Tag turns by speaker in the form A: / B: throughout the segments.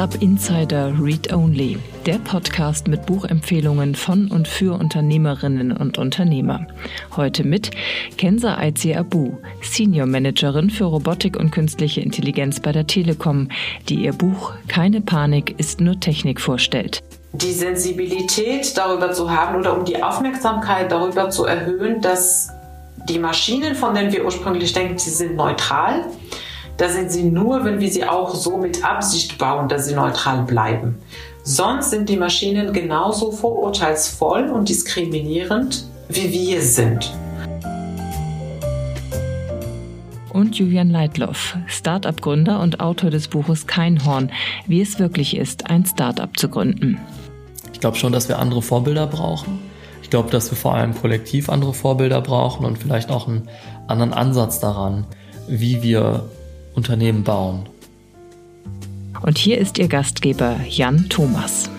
A: Startup Insider Read Only, der Podcast mit Buchempfehlungen von und für Unternehmerinnen und Unternehmer. Heute mit Kenza Aizi Abu, Senior Managerin für Robotik und künstliche Intelligenz bei der Telekom, die ihr Buch Keine Panik ist nur Technik vorstellt.
B: Die Sensibilität darüber zu haben oder um die Aufmerksamkeit darüber zu erhöhen, dass die Maschinen, von denen wir ursprünglich denken, sie sind neutral, da sind sie nur, wenn wir sie auch so mit Absicht bauen, dass sie neutral bleiben. Sonst sind die Maschinen genauso vorurteilsvoll und diskriminierend, wie wir sind.
A: Und Julian Leitloff, Start-up-Gründer und Autor des Buches Keinhorn, wie es wirklich ist, ein Start-up zu gründen.
C: Ich glaube schon, dass wir andere Vorbilder brauchen. Ich glaube, dass wir vor allem kollektiv andere Vorbilder brauchen und vielleicht auch einen anderen Ansatz daran, wie wir Unternehmen bauen.
A: Und hier ist Ihr Gastgeber Jan Thomas.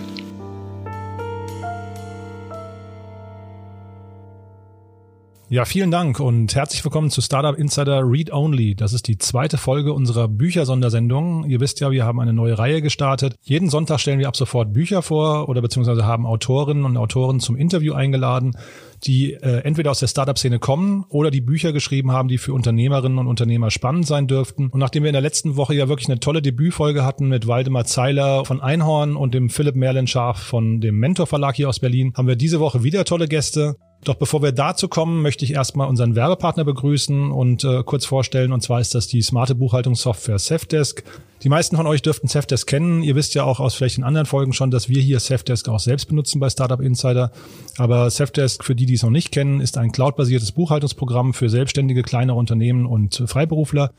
D: Ja, vielen Dank und herzlich willkommen zu Startup Insider Read Only. Das ist die zweite Folge unserer Büchersondersendung. Ihr wisst ja, wir haben eine neue Reihe gestartet. Jeden Sonntag stellen wir ab sofort Bücher vor oder beziehungsweise haben Autorinnen und Autoren zum Interview eingeladen, die äh, entweder aus der Startup-Szene kommen oder die Bücher geschrieben haben, die für Unternehmerinnen und Unternehmer spannend sein dürften. Und nachdem wir in der letzten Woche ja wirklich eine tolle Debütfolge hatten mit Waldemar Zeiler von Einhorn und dem Philipp Merlenscharf von dem Mentor Verlag hier aus Berlin, haben wir diese Woche wieder tolle Gäste. Doch bevor wir dazu kommen, möchte ich erstmal unseren Werbepartner begrüßen und äh, kurz vorstellen. Und zwar ist das die smarte Buchhaltungssoftware Safdesk. Die meisten von euch dürften Safdesk kennen. Ihr wisst ja auch aus vielleicht in anderen Folgen schon, dass wir hier Safdesk auch selbst benutzen bei Startup Insider. Aber Safdesk, für die, die es noch nicht kennen, ist ein cloudbasiertes Buchhaltungsprogramm für selbstständige kleinere Unternehmen und Freiberufler.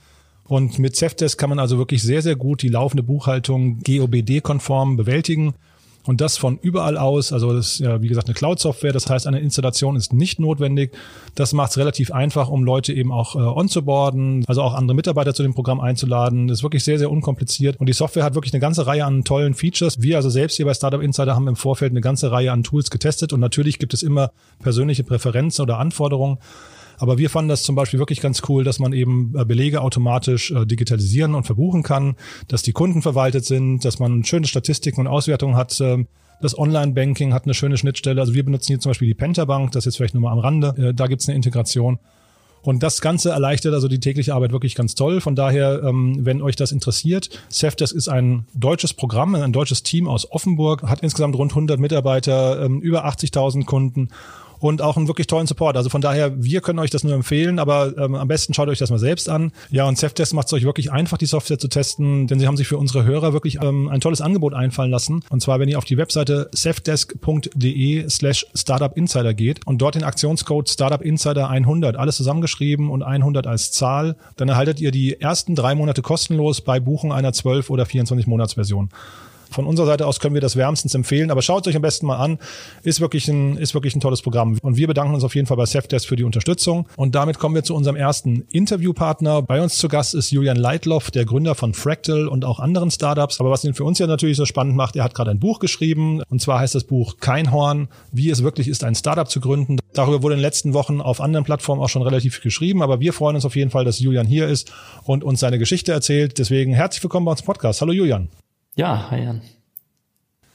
D: Und mit Safdesk kann man also wirklich sehr, sehr gut die laufende Buchhaltung GOBD-konform bewältigen und das von überall aus. Also das ist ja, wie gesagt, eine Cloud-Software. Das heißt, eine Installation ist nicht notwendig. Das macht es relativ einfach, um Leute eben auch äh, onzuboarden, also auch andere Mitarbeiter zu dem Programm einzuladen. Das ist wirklich sehr, sehr unkompliziert. Und die Software hat wirklich eine ganze Reihe an tollen Features. Wir also selbst hier bei Startup Insider haben im Vorfeld eine ganze Reihe an Tools getestet. Und natürlich gibt es immer persönliche Präferenzen oder Anforderungen. Aber wir fanden das zum Beispiel wirklich ganz cool, dass man eben äh, Belege automatisch äh, digitalisieren und verbuchen kann, dass die Kunden verwaltet sind, dass man schöne Statistiken und Auswertungen hat. Ähm, das Online-Banking hat eine schöne Schnittstelle. Also wir benutzen hier zum Beispiel die Pentabank, das ist jetzt vielleicht nur mal am Rande. Äh, da gibt's eine Integration. Und das Ganze erleichtert also die tägliche Arbeit wirklich ganz toll. Von daher, ähm, wenn euch das interessiert, Safdesk ist ein deutsches Programm, ein deutsches Team aus Offenburg, hat insgesamt rund 100 Mitarbeiter, ähm, über 80.000 Kunden und auch einen wirklich tollen Support. Also von daher, wir können euch das nur empfehlen, aber ähm, am besten schaut euch das mal selbst an. Ja, und Safdesk macht es euch wirklich einfach, die Software zu testen, denn sie haben sich für unsere Hörer wirklich ähm, ein tolles Angebot einfallen lassen. Und zwar, wenn ihr auf die Webseite safdesk.de slash Startup Insider geht und dort den Aktionscode Startup Insider 100, alles zusammengeschrieben und 100 als Zahl, dann erhaltet ihr die ersten drei Monate kostenlos bei Buchung einer 12 oder 24 Monatsversion. Von unserer Seite aus können wir das wärmstens empfehlen, aber schaut es euch am besten mal an. Ist wirklich ein, ist wirklich ein tolles Programm. Und wir bedanken uns auf jeden Fall bei Safdesk für die Unterstützung. Und damit kommen wir zu unserem ersten Interviewpartner. Bei uns zu Gast ist Julian Leitloff, der Gründer von Fractal und auch anderen Startups. Aber was ihn für uns ja natürlich so spannend macht, er hat gerade ein Buch geschrieben. Und zwar heißt das Buch Kein Horn, wie es wirklich ist, ein Startup zu gründen. Darüber wurde in den letzten Wochen auf anderen Plattformen auch schon relativ viel geschrieben. Aber wir freuen uns auf jeden Fall, dass Julian hier ist und uns seine Geschichte erzählt. Deswegen herzlich willkommen bei uns im Podcast. Hallo Julian.
C: Ja, hi Jan.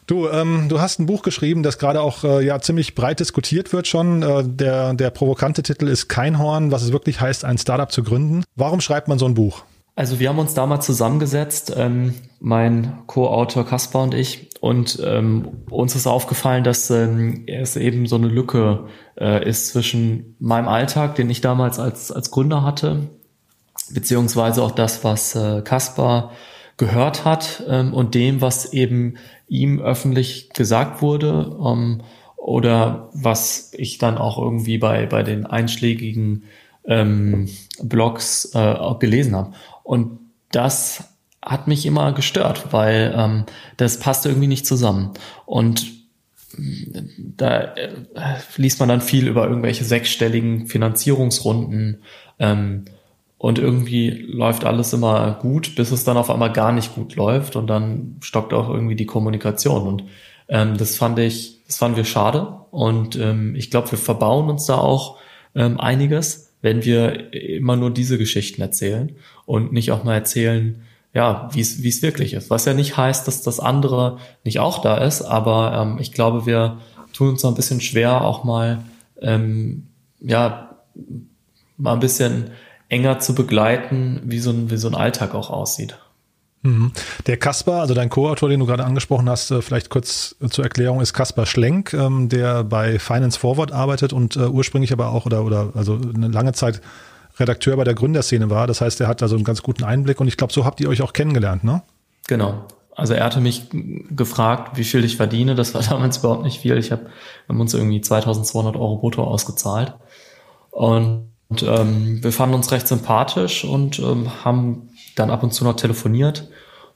D: Du, ähm, du hast ein Buch geschrieben, das gerade auch äh, ja ziemlich breit diskutiert wird schon. Äh, der, der provokante Titel ist Keinhorn, was es wirklich heißt, ein Startup zu gründen. Warum schreibt man so ein Buch?
C: Also wir haben uns damals zusammengesetzt, ähm, mein Co-Autor Kaspar und ich, und ähm, uns ist aufgefallen, dass ähm, es eben so eine Lücke äh, ist zwischen meinem Alltag, den ich damals als, als Gründer hatte, beziehungsweise auch das, was äh, Kaspar gehört hat ähm, und dem, was eben ihm öffentlich gesagt wurde ähm, oder was ich dann auch irgendwie bei, bei den einschlägigen ähm, Blogs äh, auch gelesen habe. Und das hat mich immer gestört, weil ähm, das passte irgendwie nicht zusammen. Und da äh, liest man dann viel über irgendwelche sechsstelligen Finanzierungsrunden, ähm, und irgendwie läuft alles immer gut, bis es dann auf einmal gar nicht gut läuft und dann stockt auch irgendwie die Kommunikation. Und ähm, das fand ich, das fanden wir schade. Und ähm, ich glaube, wir verbauen uns da auch ähm, einiges, wenn wir immer nur diese Geschichten erzählen und nicht auch mal erzählen, ja, wie es wirklich ist. Was ja nicht heißt, dass das andere nicht auch da ist, aber ähm, ich glaube, wir tun uns noch ein bisschen schwer, auch mal ähm, ja mal ein bisschen enger zu begleiten, wie so ein wie so ein Alltag auch aussieht.
D: Mhm. Der Kaspar, also dein Co-Autor, den du gerade angesprochen hast, äh, vielleicht kurz zur Erklärung, ist Kaspar Schlenk, ähm, der bei Finance Forward arbeitet und äh, ursprünglich aber auch oder, oder also eine lange Zeit Redakteur bei der Gründerszene war. Das heißt, er hat also einen ganz guten Einblick und ich glaube, so habt ihr euch auch kennengelernt, ne?
C: Genau. Also er hatte mich gefragt, wie viel ich verdiene. Das war damals überhaupt nicht viel. Ich habe haben uns irgendwie 2200 Euro brutto ausgezahlt. Und ähm, wir fanden uns recht sympathisch und ähm, haben dann ab und zu noch telefoniert.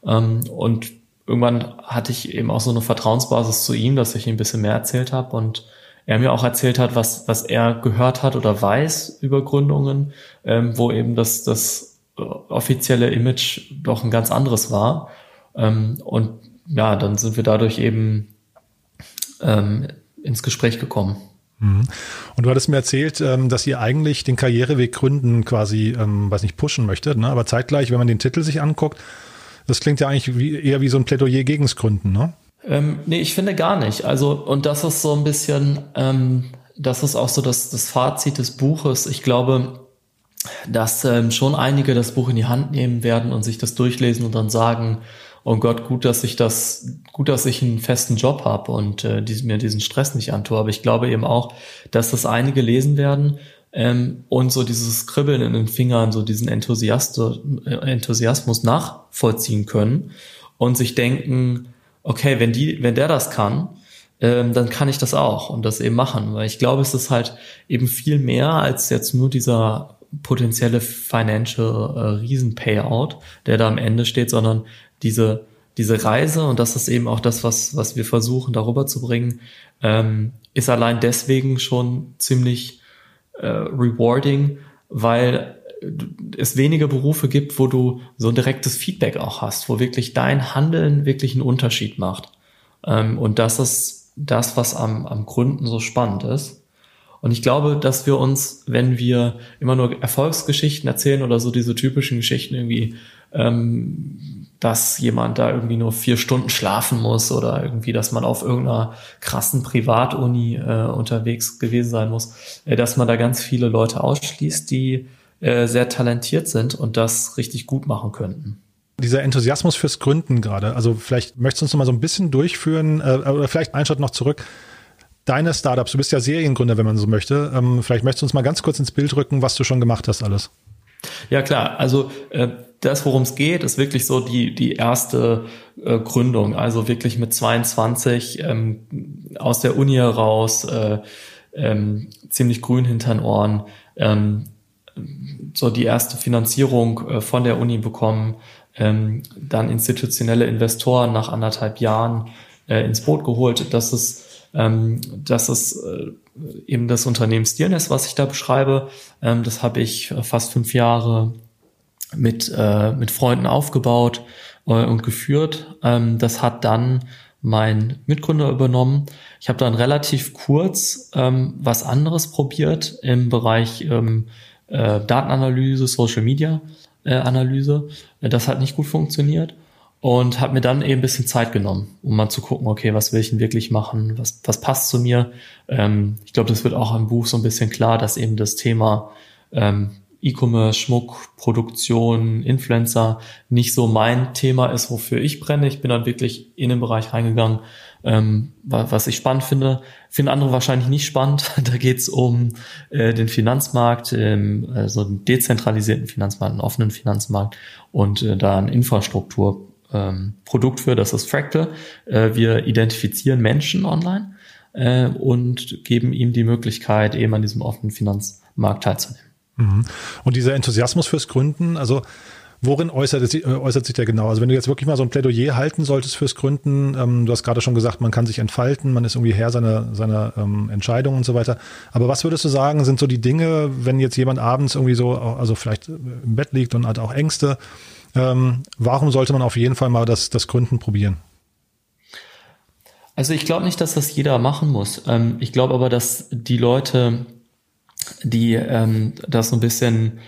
C: Ähm, und irgendwann hatte ich eben auch so eine Vertrauensbasis zu ihm, dass ich ihm ein bisschen mehr erzählt habe und er mir auch erzählt hat, was, was er gehört hat oder weiß über Gründungen, ähm, wo eben das, das äh, offizielle Image doch ein ganz anderes war. Ähm, und ja, dann sind wir dadurch eben ähm, ins Gespräch gekommen.
D: Mhm. Und du hattest mir erzählt, ähm, dass ihr eigentlich den Karriereweg Gründen quasi, ähm, weiß nicht, pushen möchtet, ne? aber zeitgleich, wenn man den Titel sich anguckt, das klingt ja eigentlich wie, eher wie so ein Plädoyer gegens Gründen, ne?
C: Ähm, nee, ich finde gar nicht. Also, und das ist so ein bisschen, ähm, das ist auch so das, das Fazit des Buches. Ich glaube, dass ähm, schon einige das Buch in die Hand nehmen werden und sich das durchlesen und dann sagen, oh Gott, gut, dass ich das, gut, dass ich einen festen Job habe und äh, die, mir diesen Stress nicht antue. Aber ich glaube eben auch, dass das einige lesen werden ähm, und so dieses Kribbeln in den Fingern, so diesen Enthusiast, äh, Enthusiasmus nachvollziehen können und sich denken, okay, wenn die, wenn der das kann, ähm, dann kann ich das auch und das eben machen. Weil ich glaube, es ist halt eben viel mehr als jetzt nur dieser potenzielle financial äh, Riesen-Payout, der da am Ende steht, sondern diese, diese Reise, und das ist eben auch das, was, was wir versuchen darüber zu bringen, ähm, ist allein deswegen schon ziemlich äh, rewarding, weil es wenige Berufe gibt, wo du so ein direktes Feedback auch hast, wo wirklich dein Handeln wirklich einen Unterschied macht. Ähm, und das ist das, was am, am Gründen so spannend ist. Und ich glaube, dass wir uns, wenn wir immer nur Erfolgsgeschichten erzählen oder so diese typischen Geschichten irgendwie, ähm, dass jemand da irgendwie nur vier Stunden schlafen muss oder irgendwie, dass man auf irgendeiner krassen Privatuni äh, unterwegs gewesen sein muss, äh, dass man da ganz viele Leute ausschließt, die äh, sehr talentiert sind und das richtig gut machen könnten.
D: Dieser Enthusiasmus fürs Gründen gerade, also vielleicht möchtest du uns noch mal so ein bisschen durchführen äh, oder vielleicht einen Schritt noch zurück. Deine Startups, du bist ja Seriengründer, wenn man so möchte. Ähm, vielleicht möchtest du uns mal ganz kurz ins Bild rücken, was du schon gemacht hast alles.
C: Ja klar, also äh, das, worum es geht, ist wirklich so die, die erste äh, Gründung. Also wirklich mit 22 ähm, aus der Uni heraus, äh, ähm, ziemlich grün hinter den Ohren, ähm, so die erste Finanzierung äh, von der Uni bekommen, ähm, dann institutionelle Investoren nach anderthalb Jahren äh, ins Boot geholt. Das ist, ähm, das ist äh, eben das Unternehmen Steerness, was ich da beschreibe. Ähm, das habe ich fast fünf Jahre mit, äh, mit Freunden aufgebaut äh, und geführt. Ähm, das hat dann mein Mitgründer übernommen. Ich habe dann relativ kurz ähm, was anderes probiert im Bereich ähm, äh, Datenanalyse, Social Media äh, Analyse. Äh, das hat nicht gut funktioniert und habe mir dann eben ein bisschen Zeit genommen, um mal zu gucken, okay, was will ich denn wirklich machen, was, was passt zu mir. Ähm, ich glaube, das wird auch im Buch so ein bisschen klar, dass eben das Thema ähm, E-Commerce, Schmuck, Produktion, Influencer nicht so mein Thema ist, wofür ich brenne. Ich bin dann wirklich in den Bereich reingegangen, ähm, was ich spannend finde. Finden andere wahrscheinlich nicht spannend. Da geht es um äh, den Finanzmarkt, ähm, also einen dezentralisierten Finanzmarkt, einen offenen Finanzmarkt und äh, da ein Infrastrukturprodukt ähm, für, das ist Fractal. Äh, wir identifizieren Menschen online äh, und geben ihm die Möglichkeit, eben an diesem offenen Finanzmarkt teilzunehmen.
D: Mhm. Und dieser Enthusiasmus fürs Gründen, also Worin äußert, es, äh, äußert sich der genau? Also wenn du jetzt wirklich mal so ein Plädoyer halten solltest fürs Gründen, ähm, du hast gerade schon gesagt, man kann sich entfalten, man ist irgendwie Herr seiner, seiner ähm, Entscheidung und so weiter. Aber was würdest du sagen, sind so die Dinge, wenn jetzt jemand abends irgendwie so, also vielleicht im Bett liegt und hat auch Ängste, ähm, warum sollte man auf jeden Fall mal das, das Gründen probieren?
C: Also ich glaube nicht, dass das jeder machen muss. Ähm, ich glaube aber, dass die Leute, die ähm, das so ein bisschen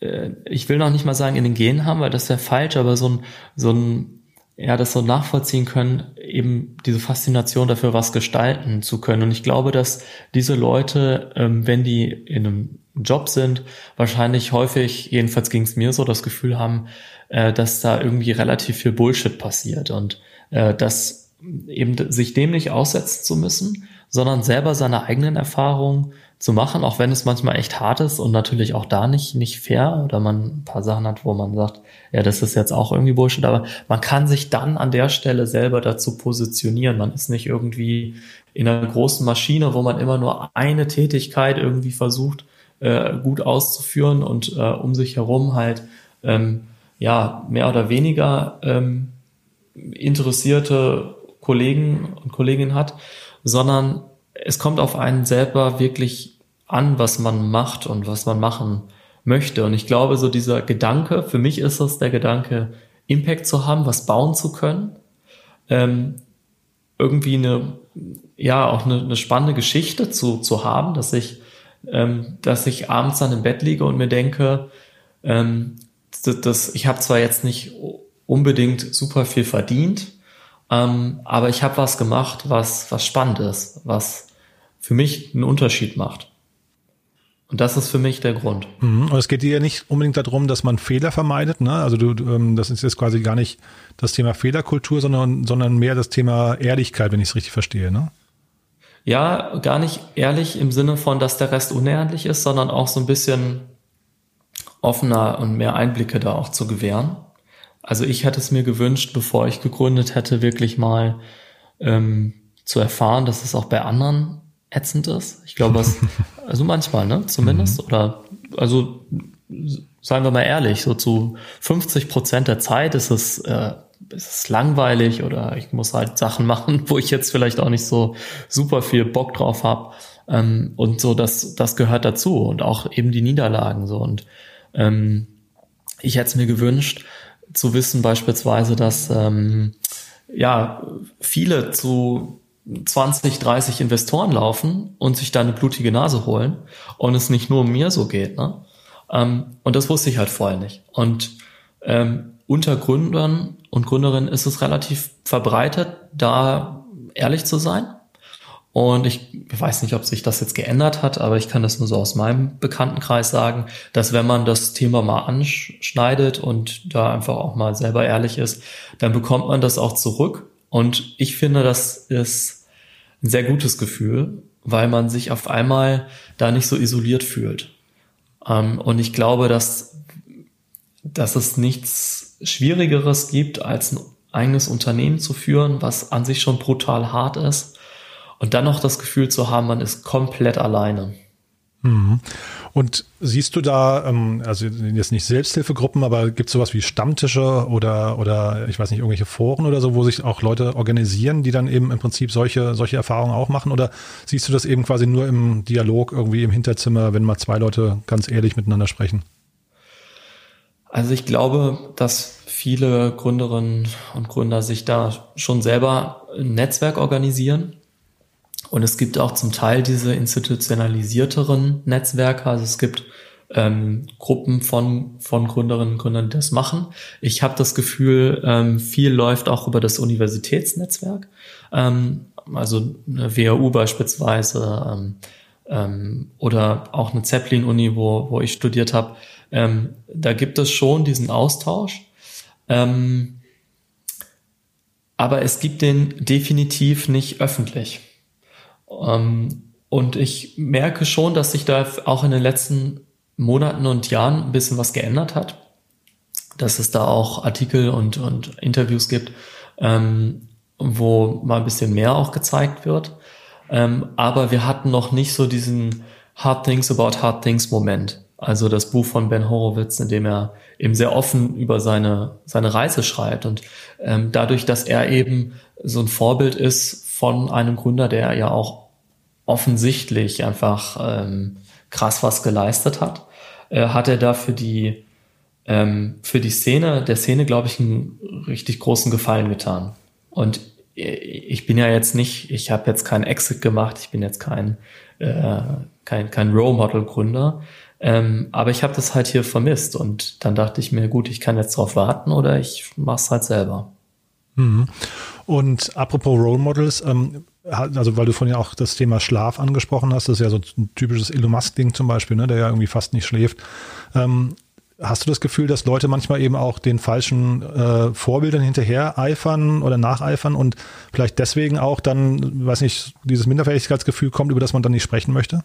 C: äh, ich will noch nicht mal sagen in den Genen haben, weil das wäre falsch, aber so ein, so ein, ja, das so nachvollziehen können, eben diese Faszination dafür, was gestalten zu können. Und ich glaube, dass diese Leute, ähm, wenn die in einem Job sind, wahrscheinlich häufig, jedenfalls ging es mir so, das Gefühl haben, äh, dass da irgendwie relativ viel Bullshit passiert und äh, dass eben sich dem nicht aussetzen zu müssen, sondern selber seine eigenen Erfahrungen zu machen, auch wenn es manchmal echt hart ist und natürlich auch da nicht, nicht fair oder man ein paar Sachen hat, wo man sagt, ja, das ist jetzt auch irgendwie Bullshit, aber man kann sich dann an der Stelle selber dazu positionieren. Man ist nicht irgendwie in einer großen Maschine, wo man immer nur eine Tätigkeit irgendwie versucht, äh, gut auszuführen und äh, um sich herum halt, ähm, ja, mehr oder weniger ähm, interessierte Kollegen und Kolleginnen hat, sondern es kommt auf einen selber wirklich an, was man macht und was man machen möchte. Und ich glaube, so dieser Gedanke, für mich ist es der Gedanke, Impact zu haben, was bauen zu können, ähm, irgendwie eine, ja, auch eine, eine spannende Geschichte zu, zu haben, dass ich, ähm, dass ich abends dann im Bett liege und mir denke, ähm, das, das, ich habe zwar jetzt nicht unbedingt super viel verdient, ähm, aber ich habe was gemacht, was, was spannend ist, was für mich einen Unterschied macht. Und das ist für mich der Grund.
D: Mhm. Und es geht dir ja nicht unbedingt darum, dass man Fehler vermeidet. Ne? Also du, ähm, das ist jetzt quasi gar nicht das Thema Fehlerkultur, sondern, sondern mehr das Thema Ehrlichkeit, wenn ich es richtig verstehe. Ne?
C: Ja, gar nicht ehrlich im Sinne von, dass der Rest unehrlich ist, sondern auch so ein bisschen offener und mehr Einblicke da auch zu gewähren. Also ich hätte es mir gewünscht, bevor ich gegründet hätte, wirklich mal ähm, zu erfahren, dass es auch bei anderen ätzend ist. Ich glaube, es, also manchmal, ne, zumindest, mhm. oder, also, seien wir mal ehrlich, so zu 50 Prozent der Zeit ist es, äh, ist es langweilig oder ich muss halt Sachen machen, wo ich jetzt vielleicht auch nicht so super viel Bock drauf habe. Ähm, und so, das, das gehört dazu und auch eben die Niederlagen so. Und ähm, ich hätte es mir gewünscht, zu wissen beispielsweise, dass ähm, ja viele zu 20, 30 Investoren laufen und sich da eine blutige Nase holen und es nicht nur um mir so geht. Ne? Ähm, und das wusste ich halt vorher nicht. Und ähm, unter Gründern und Gründerinnen ist es relativ verbreitet, da ehrlich zu sein und ich weiß nicht, ob sich das jetzt geändert hat, aber ich kann das nur so aus meinem Bekanntenkreis sagen, dass wenn man das Thema mal anschneidet und da einfach auch mal selber ehrlich ist, dann bekommt man das auch zurück. Und ich finde, das ist ein sehr gutes Gefühl, weil man sich auf einmal da nicht so isoliert fühlt. Ähm, und ich glaube, dass, dass es nichts Schwierigeres gibt, als ein eigenes Unternehmen zu führen, was an sich schon brutal hart ist und dann noch das Gefühl zu haben, man ist komplett alleine.
D: Mhm. Und siehst du da, ähm, also jetzt nicht Selbsthilfegruppen, aber gibt es sowas wie Stammtische oder, oder ich weiß nicht, irgendwelche Foren oder so, wo sich auch Leute organisieren, die dann eben im Prinzip solche, solche Erfahrungen auch machen? Oder siehst du das eben quasi nur im Dialog irgendwie im Hinterzimmer, wenn mal zwei Leute ganz ehrlich miteinander sprechen?
C: Also ich glaube, dass viele Gründerinnen und Gründer sich da schon selber ein Netzwerk organisieren und es gibt auch zum Teil diese institutionalisierteren Netzwerke. Also es gibt ähm, Gruppen von, von Gründerinnen und Gründern, die das machen. Ich habe das Gefühl, ähm, viel läuft auch über das Universitätsnetzwerk. Ähm, also eine WHU beispielsweise ähm, ähm, oder auch eine Zeppelin-Uni, wo, wo ich studiert habe. Ähm, da gibt es schon diesen Austausch. Ähm, aber es gibt den definitiv nicht öffentlich. Ähm, und ich merke schon, dass sich da auch in den letzten Monaten und Jahren ein bisschen was geändert hat. Dass es da auch Artikel und, und Interviews gibt, ähm, wo mal ein bisschen mehr auch gezeigt wird. Ähm, aber wir hatten noch nicht so diesen Hard Things About Hard Things Moment. Also das Buch von Ben Horowitz, in dem er eben sehr offen über seine, seine Reise schreibt. Und ähm, dadurch, dass er eben so ein Vorbild ist von einem Gründer, der ja auch offensichtlich einfach ähm, krass was geleistet hat, äh, hat er da für die ähm, für die Szene, der Szene, glaube ich, einen richtig großen Gefallen getan. Und ich bin ja jetzt nicht, ich habe jetzt keinen Exit gemacht, ich bin jetzt kein, äh, kein, kein Role Model Gründer. Ähm, aber ich habe das halt hier vermisst und dann dachte ich mir, gut, ich kann jetzt drauf warten oder ich mache es halt selber.
D: Mhm. Und apropos Role Models, ähm, also weil du vorhin ja auch das Thema Schlaf angesprochen hast, das ist ja so ein typisches Elon Musk-Ding zum Beispiel, ne, der ja irgendwie fast nicht schläft. Ähm, hast du das Gefühl, dass Leute manchmal eben auch den falschen äh, Vorbildern hinterher eifern oder nacheifern und vielleicht deswegen auch dann, weiß nicht, dieses Minderwertigkeitsgefühl kommt, über das man dann nicht sprechen möchte?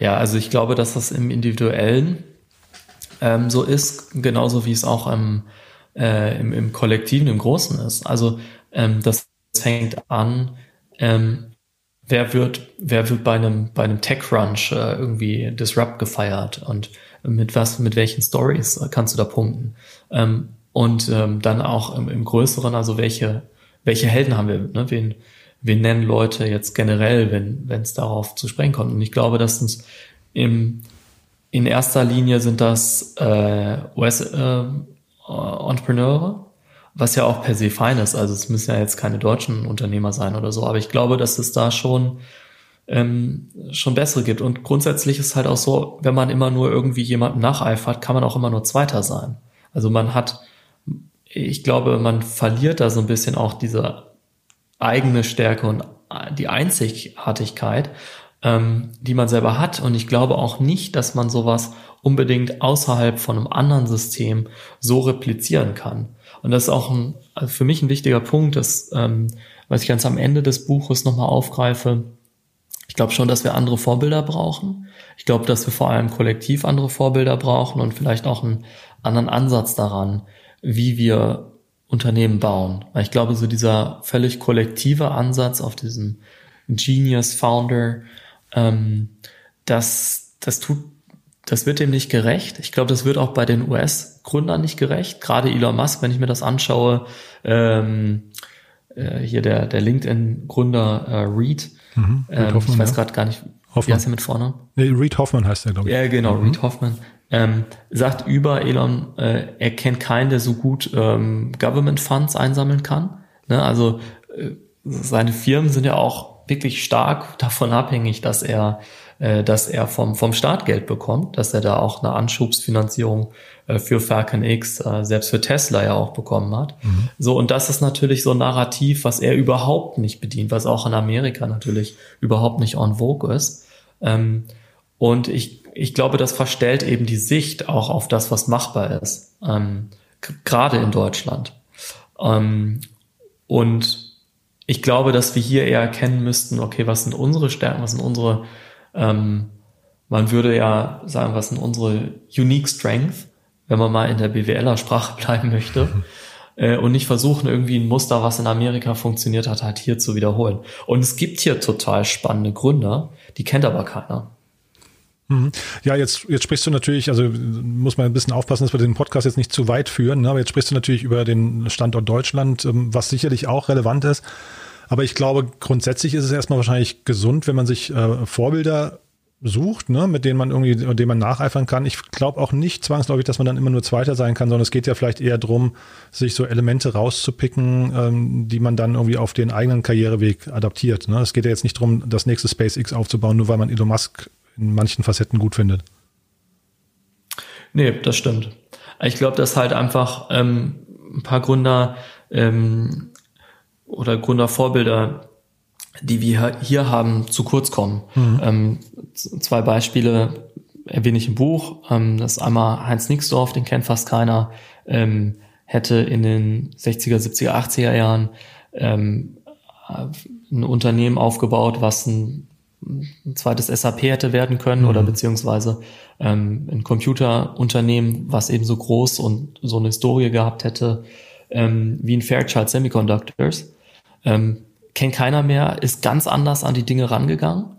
C: Ja, also ich glaube, dass das im Individuellen ähm, so ist, genauso wie es auch im, äh, im, im Kollektiven, im Großen ist. Also ähm, das fängt an, ähm, wer wird, wer wird bei einem, bei einem Tech Crunch äh, irgendwie Disrupt gefeiert und mit was, mit welchen Stories kannst du da punkten? Ähm, und ähm, dann auch im, im Größeren, also welche, welche Helden haben wir, ne? wen, wir nennen Leute jetzt generell, wenn es darauf zu sprechen kommt. Und ich glaube, dass uns im, in erster Linie sind das äh, US-Entrepreneure, äh, was ja auch per se fein ist. Also es müssen ja jetzt keine deutschen Unternehmer sein oder so. Aber ich glaube, dass es da schon ähm, schon bessere gibt. Und grundsätzlich ist halt auch so, wenn man immer nur irgendwie jemandem nacheifert, kann man auch immer nur Zweiter sein. Also man hat, ich glaube, man verliert da so ein bisschen auch diese eigene Stärke und die Einzigartigkeit, ähm, die man selber hat. Und ich glaube auch nicht, dass man sowas unbedingt außerhalb von einem anderen System so replizieren kann. Und das ist auch ein, also für mich ein wichtiger Punkt, dass, ähm, was ich ganz am Ende des Buches nochmal aufgreife. Ich glaube schon, dass wir andere Vorbilder brauchen. Ich glaube, dass wir vor allem kollektiv andere Vorbilder brauchen und vielleicht auch einen anderen Ansatz daran, wie wir Unternehmen bauen. Weil ich glaube, so dieser völlig kollektive Ansatz auf diesen Genius Founder, ähm, das, das tut, das wird dem nicht gerecht. Ich glaube, das wird auch bei den US-Gründern nicht gerecht. Gerade Elon Musk, wenn ich mir das anschaue, ähm, äh, hier der, der LinkedIn-Gründer äh, Reed, mhm, ähm, Hoffmann, ich weiß gerade gar nicht, Hoffmann. wie heißt er mit Vornamen?
D: Nee, Reed Hoffman heißt er, glaube ich.
C: Ja, genau, mhm. Reed Hoffman ähm, sagt über Elon, äh, er kennt keinen, der so gut ähm, Government Funds einsammeln kann. Ne? Also äh, seine Firmen sind ja auch wirklich stark davon abhängig, dass er, äh, dass er vom, vom Staat Geld bekommt, dass er da auch eine Anschubsfinanzierung äh, für Falcon X, äh, selbst für Tesla ja auch bekommen hat. Mhm. So, und das ist natürlich so ein Narrativ, was er überhaupt nicht bedient, was auch in Amerika natürlich überhaupt nicht on vogue ist. Ähm, und ich ich glaube, das verstellt eben die Sicht auch auf das, was machbar ist, ähm, gerade in Deutschland. Ähm, und ich glaube, dass wir hier eher erkennen müssten, okay, was sind unsere Stärken, was sind unsere, ähm, man würde ja sagen, was sind unsere Unique Strength, wenn man mal in der BWLer-Sprache bleiben möchte. Äh, und nicht versuchen, irgendwie ein Muster, was in Amerika funktioniert hat, halt hier zu wiederholen. Und es gibt hier total spannende Gründer, die kennt aber keiner.
D: Mhm. Ja, jetzt, jetzt sprichst du natürlich, also muss man ein bisschen aufpassen, dass wir den Podcast jetzt nicht zu weit führen, ne? aber jetzt sprichst du natürlich über den Standort Deutschland, ähm, was sicherlich auch relevant ist. Aber ich glaube, grundsätzlich ist es erstmal wahrscheinlich gesund, wenn man sich äh, Vorbilder sucht, ne, mit denen man irgendwie, denen man nacheifern kann. Ich glaube auch nicht zwangsläufig, dass man dann immer nur Zweiter sein kann, sondern es geht ja vielleicht eher drum, sich so Elemente rauszupicken, ähm, die man dann irgendwie auf den eigenen Karriereweg adaptiert. Ne? Es geht ja jetzt nicht drum, das nächste SpaceX aufzubauen, nur weil man Elon Musk in manchen Facetten gut findet.
C: Nee, das stimmt. Ich glaube, dass halt einfach ähm, ein paar Gründer ähm, oder Gründervorbilder, die wir hier haben, zu kurz kommen. Mhm. Ähm, zwei Beispiele erwähne ich im Buch. Ähm, das ist einmal Heinz Nixdorf, den kennt fast keiner, ähm, hätte in den 60er, 70er, 80er Jahren ähm, ein Unternehmen aufgebaut, was ein ein zweites SAP hätte werden können mhm. oder beziehungsweise ähm, ein Computerunternehmen, was eben so groß und so eine Historie gehabt hätte ähm, wie ein Fairchild Semiconductors. Ähm, kennt keiner mehr, ist ganz anders an die Dinge rangegangen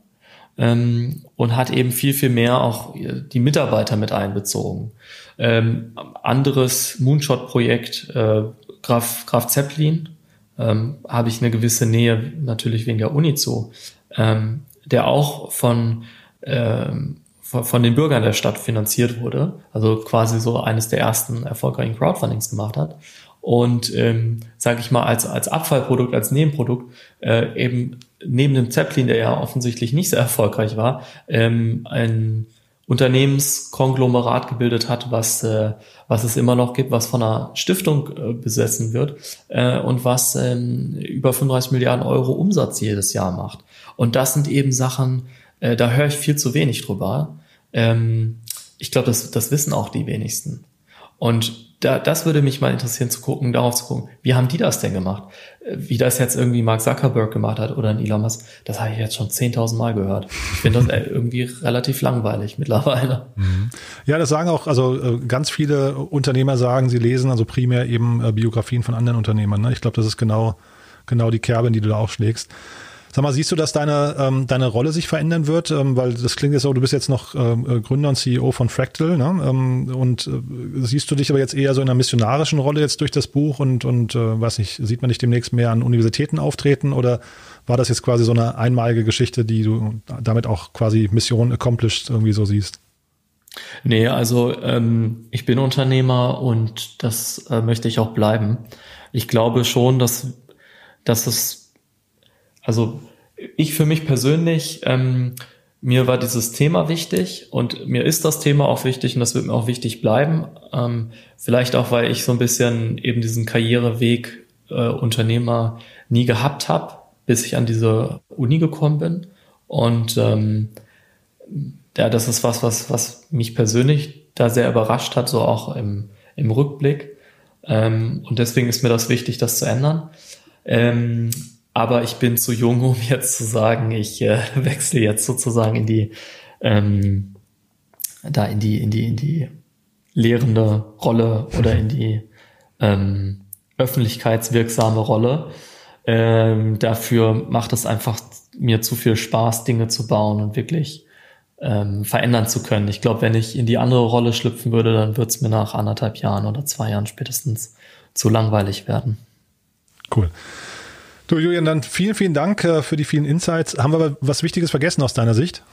C: ähm, und hat eben viel, viel mehr auch die Mitarbeiter mit einbezogen. Ähm, anderes Moonshot-Projekt, äh, Graf, Graf Zeppelin, ähm, habe ich eine gewisse Nähe natürlich wegen der Uni zu. Ähm, der auch von, ähm, von, von den Bürgern der Stadt finanziert wurde, also quasi so eines der ersten erfolgreichen Crowdfundings gemacht hat und ähm, sage ich mal als als Abfallprodukt als Nebenprodukt äh, eben neben dem Zeppelin, der ja offensichtlich nicht sehr erfolgreich war, ähm, ein Unternehmenskonglomerat gebildet hat, was, äh, was es immer noch gibt, was von einer Stiftung äh, besessen wird äh, und was ähm, über 35 Milliarden Euro Umsatz jedes Jahr macht. Und das sind eben Sachen, äh, da höre ich viel zu wenig drüber. Ähm, ich glaube, das, das wissen auch die wenigsten. Und da, das würde mich mal interessieren zu gucken, darauf zu gucken, wie haben die das denn gemacht? Wie das jetzt irgendwie Mark Zuckerberg gemacht hat oder ein Elon Musk, das habe ich jetzt schon 10.000 Mal gehört. Ich finde das irgendwie relativ langweilig mittlerweile.
D: Mhm. Ja, das sagen auch, also äh, ganz viele Unternehmer sagen, sie lesen also primär eben äh, Biografien von anderen Unternehmern. Ne? Ich glaube, das ist genau, genau die Kerbe, in die du da aufschlägst. Sag mal, siehst du, dass deine, ähm, deine Rolle sich verändern wird? Ähm, weil das klingt jetzt so, du bist jetzt noch ähm, äh, Gründer und CEO von Fractal, ne? Ähm, und äh, siehst du dich aber jetzt eher so in einer missionarischen Rolle jetzt durch das Buch und, und äh, weiß nicht, sieht man dich demnächst mehr an Universitäten auftreten oder war das jetzt quasi so eine einmalige Geschichte, die du damit auch quasi Mission accomplished irgendwie so siehst?
C: Nee, also ähm, ich bin Unternehmer und das äh, möchte ich auch bleiben. Ich glaube schon, dass, dass es also ich für mich persönlich, ähm, mir war dieses Thema wichtig und mir ist das Thema auch wichtig und das wird mir auch wichtig bleiben. Ähm, vielleicht auch, weil ich so ein bisschen eben diesen Karriereweg äh, Unternehmer nie gehabt habe, bis ich an diese Uni gekommen bin. Und ähm, ja, das ist was, was, was mich persönlich da sehr überrascht hat, so auch im, im Rückblick. Ähm, und deswegen ist mir das wichtig, das zu ändern. Ähm, aber ich bin zu jung, um jetzt zu sagen, ich äh, wechsle jetzt sozusagen in die, ähm, da in die, in die, in die lehrende Rolle oder in die ähm, öffentlichkeitswirksame Rolle. Ähm, dafür macht es einfach mir zu viel Spaß, Dinge zu bauen und wirklich ähm, verändern zu können. Ich glaube, wenn ich in die andere Rolle schlüpfen würde, dann wird es mir nach anderthalb Jahren oder zwei Jahren spätestens zu langweilig werden.
D: Cool. Du, Julian, dann vielen, vielen Dank äh, für die vielen Insights. Haben wir was Wichtiges vergessen aus deiner Sicht?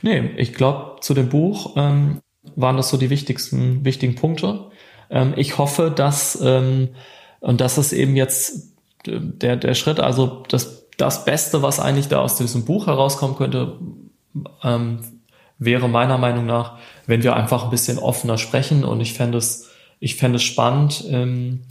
C: Nee, ich glaube, zu dem Buch ähm, waren das so die wichtigsten, wichtigen Punkte. Ähm, ich hoffe, dass, ähm, und das ist eben jetzt äh, der, der Schritt, also das, das Beste, was eigentlich da aus diesem Buch herauskommen könnte, ähm, wäre meiner Meinung nach, wenn wir einfach ein bisschen offener sprechen und ich fände es, ich fände es spannend, ähm,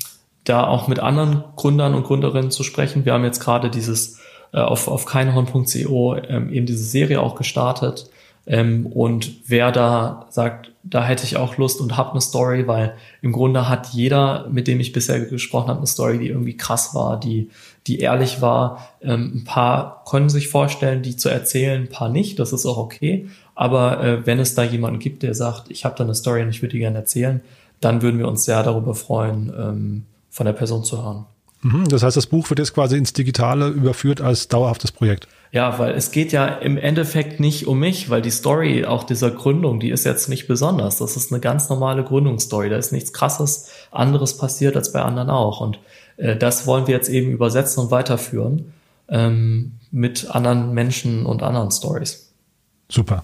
C: da auch mit anderen Gründern und Gründerinnen zu sprechen. Wir haben jetzt gerade dieses äh, auf, auf keinhorn.co ähm, eben diese Serie auch gestartet. Ähm, und wer da sagt, da hätte ich auch Lust und habe eine Story, weil im Grunde hat jeder, mit dem ich bisher gesprochen habe, eine Story, die irgendwie krass war, die, die ehrlich war. Ähm, ein paar können sich vorstellen, die zu erzählen, ein paar nicht, das ist auch okay. Aber äh, wenn es da jemanden gibt, der sagt, ich habe da eine Story und ich würde die gerne erzählen, dann würden wir uns sehr darüber freuen, ähm, von der Person zu hören.
D: Mhm, das heißt, das Buch wird jetzt quasi ins Digitale überführt als dauerhaftes Projekt.
C: Ja, weil es geht ja im Endeffekt nicht um mich, weil die Story auch dieser Gründung, die ist jetzt nicht besonders. Das ist eine ganz normale Gründungsstory. Da ist nichts krasses anderes passiert als bei anderen auch. Und äh, das wollen wir jetzt eben übersetzen und weiterführen ähm, mit anderen Menschen und anderen Stories.
D: Super.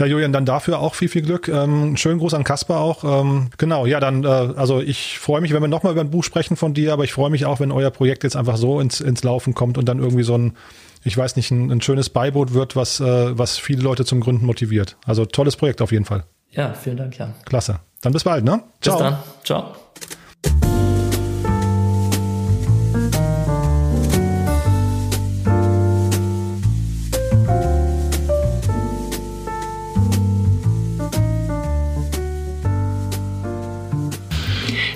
D: Ja, Julian, dann dafür auch viel, viel Glück. Ähm, schönen Gruß an Kasper auch. Ähm, genau, ja, dann, äh, also ich freue mich, wenn wir nochmal über ein Buch sprechen von dir, aber ich freue mich auch, wenn euer Projekt jetzt einfach so ins, ins Laufen kommt und dann irgendwie so ein, ich weiß nicht, ein, ein schönes Beiboot wird, was, äh, was viele Leute zum Gründen motiviert. Also tolles Projekt auf jeden Fall.
C: Ja, vielen Dank, Jan.
D: Klasse. Dann bis bald, ne?
C: Ciao. Bis dann. Ciao.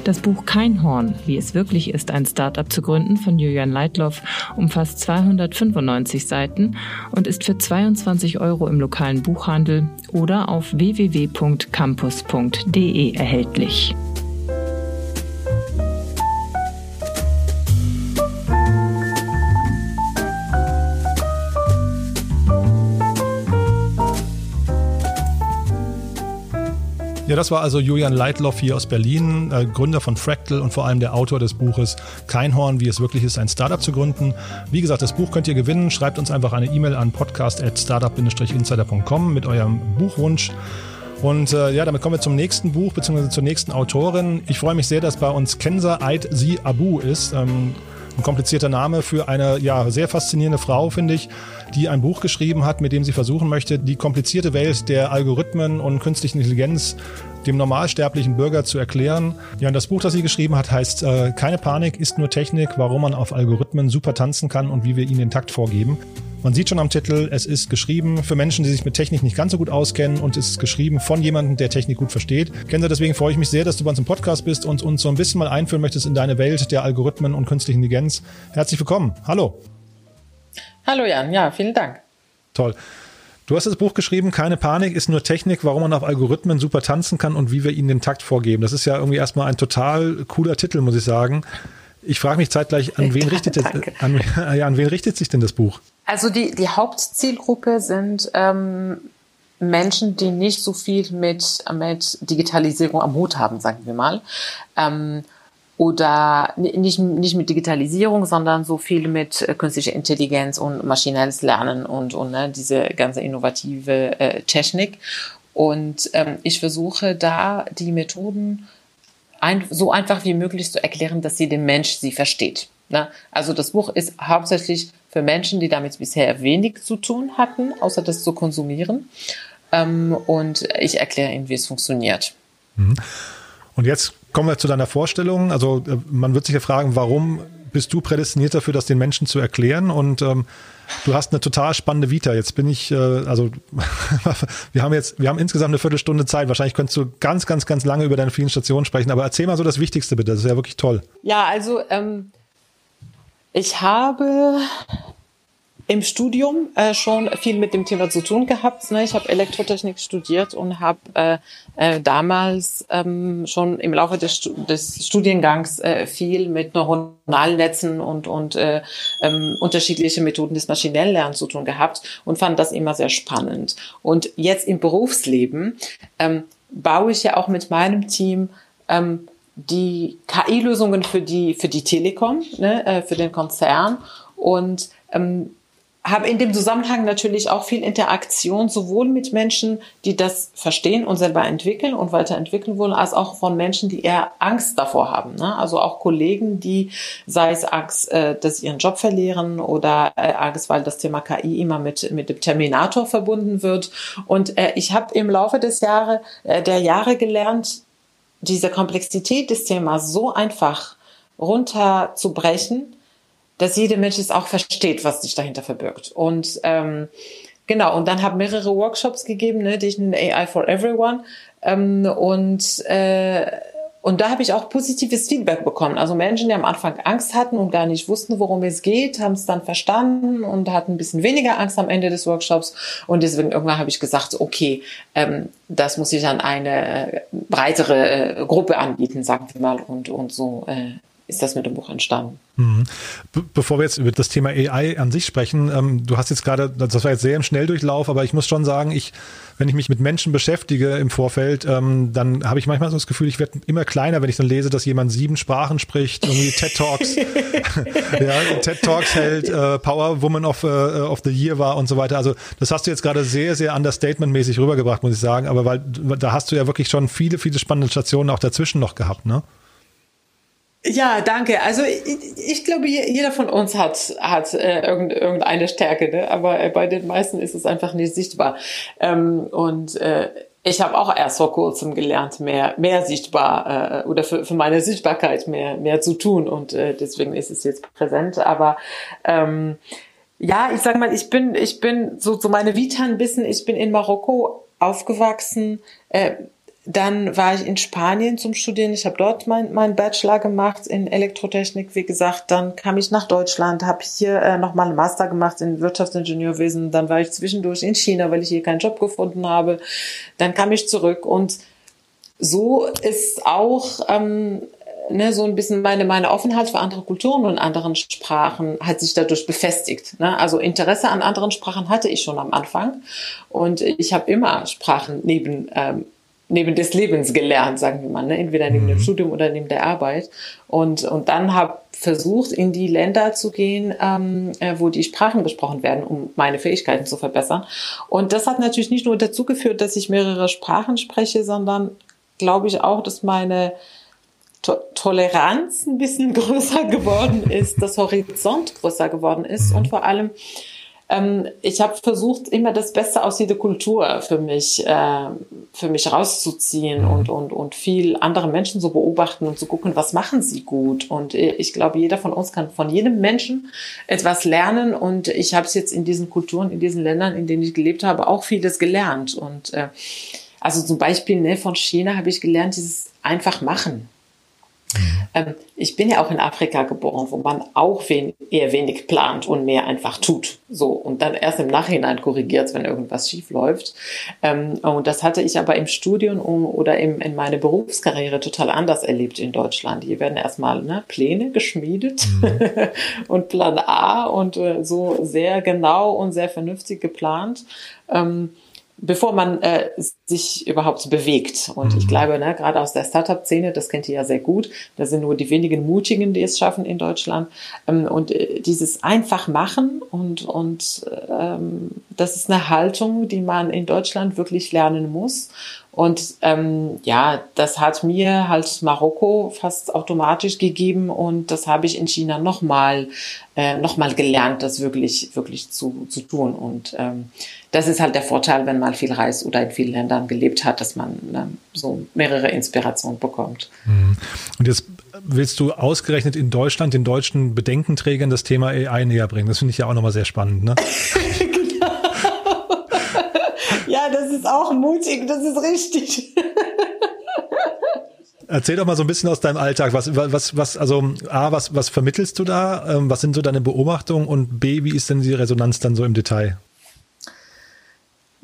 A: Das Buch Kein Horn, wie es wirklich ist, ein Startup zu gründen von Julian Leitloff, umfasst 295 Seiten und ist für 22 Euro im lokalen Buchhandel oder auf www.campus.de erhältlich.
D: Ja, das war also Julian Leitloff hier aus Berlin, äh, Gründer von Fractal und vor allem der Autor des Buches Keinhorn, wie es wirklich ist, ein Startup zu gründen. Wie gesagt, das Buch könnt ihr gewinnen. Schreibt uns einfach eine E-Mail an podcast.startup-insider.com mit eurem Buchwunsch. Und äh, ja, damit kommen wir zum nächsten Buch bzw. zur nächsten Autorin. Ich freue mich sehr, dass bei uns Kenza Eid Si Abu ist. Ähm, Ein komplizierter Name für eine ja, sehr faszinierende Frau, finde ich, die ein Buch geschrieben hat, mit dem sie versuchen möchte, die komplizierte Welt der Algorithmen und künstlichen Intelligenz dem normalsterblichen Bürger zu erklären. Ja, und das Buch, das sie geschrieben hat, heißt äh, Keine Panik ist nur Technik, warum man auf Algorithmen super tanzen kann und wie wir ihnen den Takt vorgeben. Man sieht schon am Titel, es ist geschrieben für Menschen, die sich mit Technik nicht ganz so gut auskennen und es ist geschrieben von jemandem, der Technik gut versteht. Kenner, deswegen freue ich mich sehr, dass du bei uns im Podcast bist und uns so ein bisschen mal einführen möchtest in deine Welt der Algorithmen und künstlichen Intelligenz. Herzlich willkommen. Hallo.
B: Hallo Jan, ja, vielen Dank.
D: Toll. Du hast das Buch geschrieben, keine Panik, ist nur Technik, warum man auf Algorithmen super tanzen kann und wie wir ihnen den Takt vorgeben. Das ist ja irgendwie erstmal ein total cooler Titel, muss ich sagen. Ich frage mich zeitgleich, an wen, richtet es, an, ja, an wen richtet sich denn das Buch?
B: Also die, die Hauptzielgruppe sind ähm, Menschen, die nicht so viel mit, mit Digitalisierung am Hut haben, sagen wir mal. Ähm, oder nicht, nicht mit Digitalisierung, sondern so viel mit äh, künstlicher Intelligenz und maschinelles Lernen und, und ne, diese ganze innovative äh, Technik. Und ähm, ich versuche da die Methoden ein, so einfach wie möglich zu erklären, dass sie den Mensch sie versteht. Ne? Also das Buch ist hauptsächlich für Menschen, die damit bisher wenig zu tun hatten, außer das zu konsumieren. Ähm, und ich erkläre ihnen, wie es funktioniert.
D: Mhm. Und jetzt kommen wir zu deiner Vorstellung. Also äh, man wird sich ja fragen, warum bist du prädestiniert dafür, das den Menschen zu erklären? Und ähm, du hast eine total spannende Vita. Jetzt bin ich, äh, also wir haben jetzt, wir haben insgesamt eine Viertelstunde Zeit. Wahrscheinlich könntest du ganz, ganz, ganz lange über deine vielen Stationen sprechen. Aber erzähl mal so das Wichtigste bitte. Das ist ja wirklich toll.
B: Ja, also ähm, ich habe im Studium äh, schon viel mit dem Thema zu tun gehabt. Ne? Ich habe Elektrotechnik studiert und habe äh, äh, damals ähm, schon im Laufe des, des Studiengangs äh, viel mit Neuronalnetzen und, und äh, ähm, unterschiedliche Methoden des maschinellen Lernens zu tun gehabt und fand das immer sehr spannend. Und jetzt im Berufsleben ähm, baue ich ja auch mit meinem Team ähm, die KI-Lösungen für die für die Telekom, ne, äh, für den Konzern und ähm, habe in dem Zusammenhang natürlich auch viel Interaktion sowohl mit Menschen, die das verstehen und selber entwickeln und weiterentwickeln wollen, als auch von Menschen, die eher Angst davor haben. Ne? Also auch Kollegen, die sei es Angst, äh, dass sie ihren Job verlieren oder äh, Angst, weil das Thema KI immer mit mit dem Terminator verbunden wird. Und äh, ich habe im Laufe des Jahre äh, der Jahre gelernt, diese Komplexität des Themas so einfach runterzubrechen dass jeder Mensch es auch versteht, was sich dahinter verbirgt. Und ähm, genau, und dann habe mehrere Workshops gegeben, ne, die ich nenne AI for Everyone. Ähm, und äh, und da habe ich auch positives Feedback bekommen. Also Menschen, die am Anfang Angst hatten und gar nicht wussten, worum es geht, haben es dann verstanden und hatten ein bisschen weniger Angst am Ende des Workshops. Und deswegen irgendwann habe ich gesagt, okay, ähm, das muss ich an eine äh, breitere äh, Gruppe anbieten, sagen wir mal. Und, und so äh, ist das mit dem Buch entstanden.
D: Mhm. bevor wir jetzt über das Thema AI an sich sprechen, ähm, du hast jetzt gerade, das war jetzt sehr im Schnelldurchlauf, aber ich muss schon sagen, ich, wenn ich mich mit Menschen beschäftige im Vorfeld, ähm, dann habe ich manchmal so das Gefühl, ich werde immer kleiner, wenn ich dann lese, dass jemand sieben Sprachen spricht, irgendwie TED Talks, ja, TED Talks hält, äh, Power Woman of, äh, of the Year war und so weiter. Also das hast du jetzt gerade sehr, sehr understatement-mäßig rübergebracht, muss ich sagen, aber weil da hast du ja wirklich schon viele, viele spannende Stationen auch dazwischen noch gehabt, ne?
B: Ja, danke. Also ich, ich, glaube, jeder von uns hat, hat äh, irgendeine Stärke, ne? aber äh, bei den meisten ist es einfach nicht sichtbar. Ähm, und äh, ich habe auch erst vor kurzem gelernt, mehr, mehr sichtbar äh, oder für, für meine Sichtbarkeit mehr, mehr zu tun und äh, deswegen ist es jetzt präsent. Aber ähm, ja, ich sag mal, ich bin, ich bin so, so meine Vita ein bisschen, ich bin in Marokko aufgewachsen. Äh, dann war ich in Spanien zum Studieren. Ich habe dort meinen mein Bachelor gemacht in Elektrotechnik, wie gesagt. Dann kam ich nach Deutschland, habe hier äh, nochmal einen Master gemacht in Wirtschaftsingenieurwesen. Dann war ich zwischendurch in China, weil ich hier keinen Job gefunden habe. Dann kam ich zurück und so ist auch ähm, ne, so ein bisschen meine, meine Offenheit für andere Kulturen und anderen Sprachen hat sich dadurch befestigt. Ne? Also Interesse an anderen Sprachen hatte ich schon am Anfang und ich habe immer Sprachen neben ähm, neben des Lebens gelernt, sagen wir mal, ne? entweder neben mhm. dem Studium oder neben der Arbeit. Und, und dann habe versucht, in die Länder zu gehen, ähm, äh, wo die Sprachen besprochen werden, um meine Fähigkeiten zu verbessern. Und das hat natürlich nicht nur dazu geführt, dass ich mehrere Sprachen spreche, sondern glaube ich auch, dass meine to Toleranz ein bisschen größer geworden ist, das Horizont größer geworden ist mhm. und vor allem ähm, ich habe versucht, immer das Beste aus jeder Kultur für mich, äh, für mich rauszuziehen mhm. und, und, und viel andere Menschen zu beobachten und zu gucken, was machen sie gut. Und ich glaube, jeder von uns kann von jedem Menschen etwas lernen. Und ich habe es jetzt in diesen Kulturen, in diesen Ländern, in denen ich gelebt habe, auch vieles gelernt. Und äh, also zum Beispiel ne, von China habe ich gelernt, dieses einfach machen. Ähm, ich bin ja auch in Afrika geboren, wo man auch wen, eher wenig plant und mehr einfach tut. So und dann erst im Nachhinein korrigiert, wenn irgendwas schief läuft. Ähm, und das hatte ich aber im Studium oder im, in meiner Berufskarriere total anders erlebt in Deutschland. Hier werden erstmal ne, Pläne geschmiedet mhm. und Plan A und äh, so sehr genau und sehr vernünftig geplant. Ähm, bevor man äh, sich überhaupt bewegt. Und mhm. ich glaube, ne, gerade aus der Startup-Szene, das kennt ihr ja sehr gut, da sind nur die wenigen Mutigen, die es schaffen in Deutschland. Ähm, und äh, dieses einfach machen und, und ähm, das ist eine Haltung, die man in Deutschland wirklich lernen muss. Und ähm, ja, das hat mir halt Marokko fast automatisch gegeben und das habe ich in China nochmal äh, noch mal gelernt, das wirklich, wirklich zu, zu tun. Und ähm, das ist halt der Vorteil, wenn man viel reist oder in vielen Ländern gelebt hat, dass man ne, so mehrere Inspirationen bekommt.
D: Mhm. Und jetzt willst du ausgerechnet in Deutschland den deutschen Bedenkenträgern das Thema AI näher bringen. Das finde ich ja auch nochmal sehr spannend. Ne?
B: Ja, das ist auch mutig, das ist richtig.
D: Erzähl doch mal so ein bisschen aus deinem Alltag. Was, was, was, also A, was, was vermittelst du da? Ähm, was sind so deine Beobachtungen? Und B, wie ist denn die Resonanz dann so im Detail?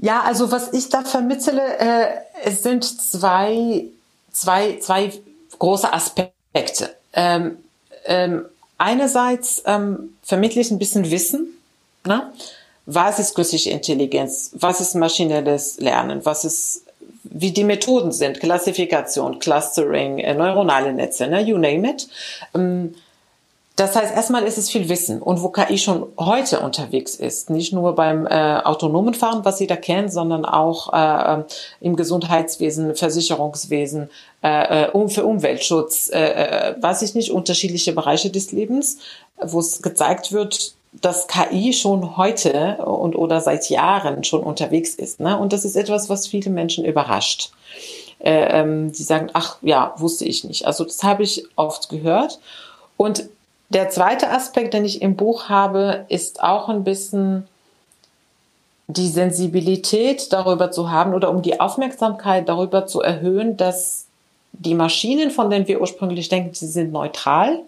B: Ja, also was ich da vermittle, äh, es sind zwei, zwei, zwei große Aspekte. Ähm, ähm, einerseits ähm, vermittle ich ein bisschen Wissen. Ne? was ist künstliche Intelligenz, was ist maschinelles Lernen, was ist, wie die Methoden sind, Klassifikation, Clustering, äh, neuronale Netze, ne, you name it. Ähm, das heißt, erstmal ist es viel Wissen und wo KI schon heute unterwegs ist, nicht nur beim äh, autonomen Fahren, was jeder kennt, sondern auch äh, im Gesundheitswesen, Versicherungswesen, äh, äh, um für Umweltschutz, äh, äh, weiß ich nicht, unterschiedliche Bereiche des Lebens, wo es gezeigt wird, dass KI schon heute und oder seit Jahren schon unterwegs ist. Ne? Und das ist etwas, was viele Menschen überrascht. Äh, ähm, die sagen, ach ja, wusste ich nicht. Also das habe ich oft gehört. Und der zweite Aspekt, den ich im Buch habe, ist auch ein bisschen die Sensibilität darüber zu haben oder um die Aufmerksamkeit darüber zu erhöhen, dass die Maschinen, von denen wir ursprünglich denken, sie sind neutral,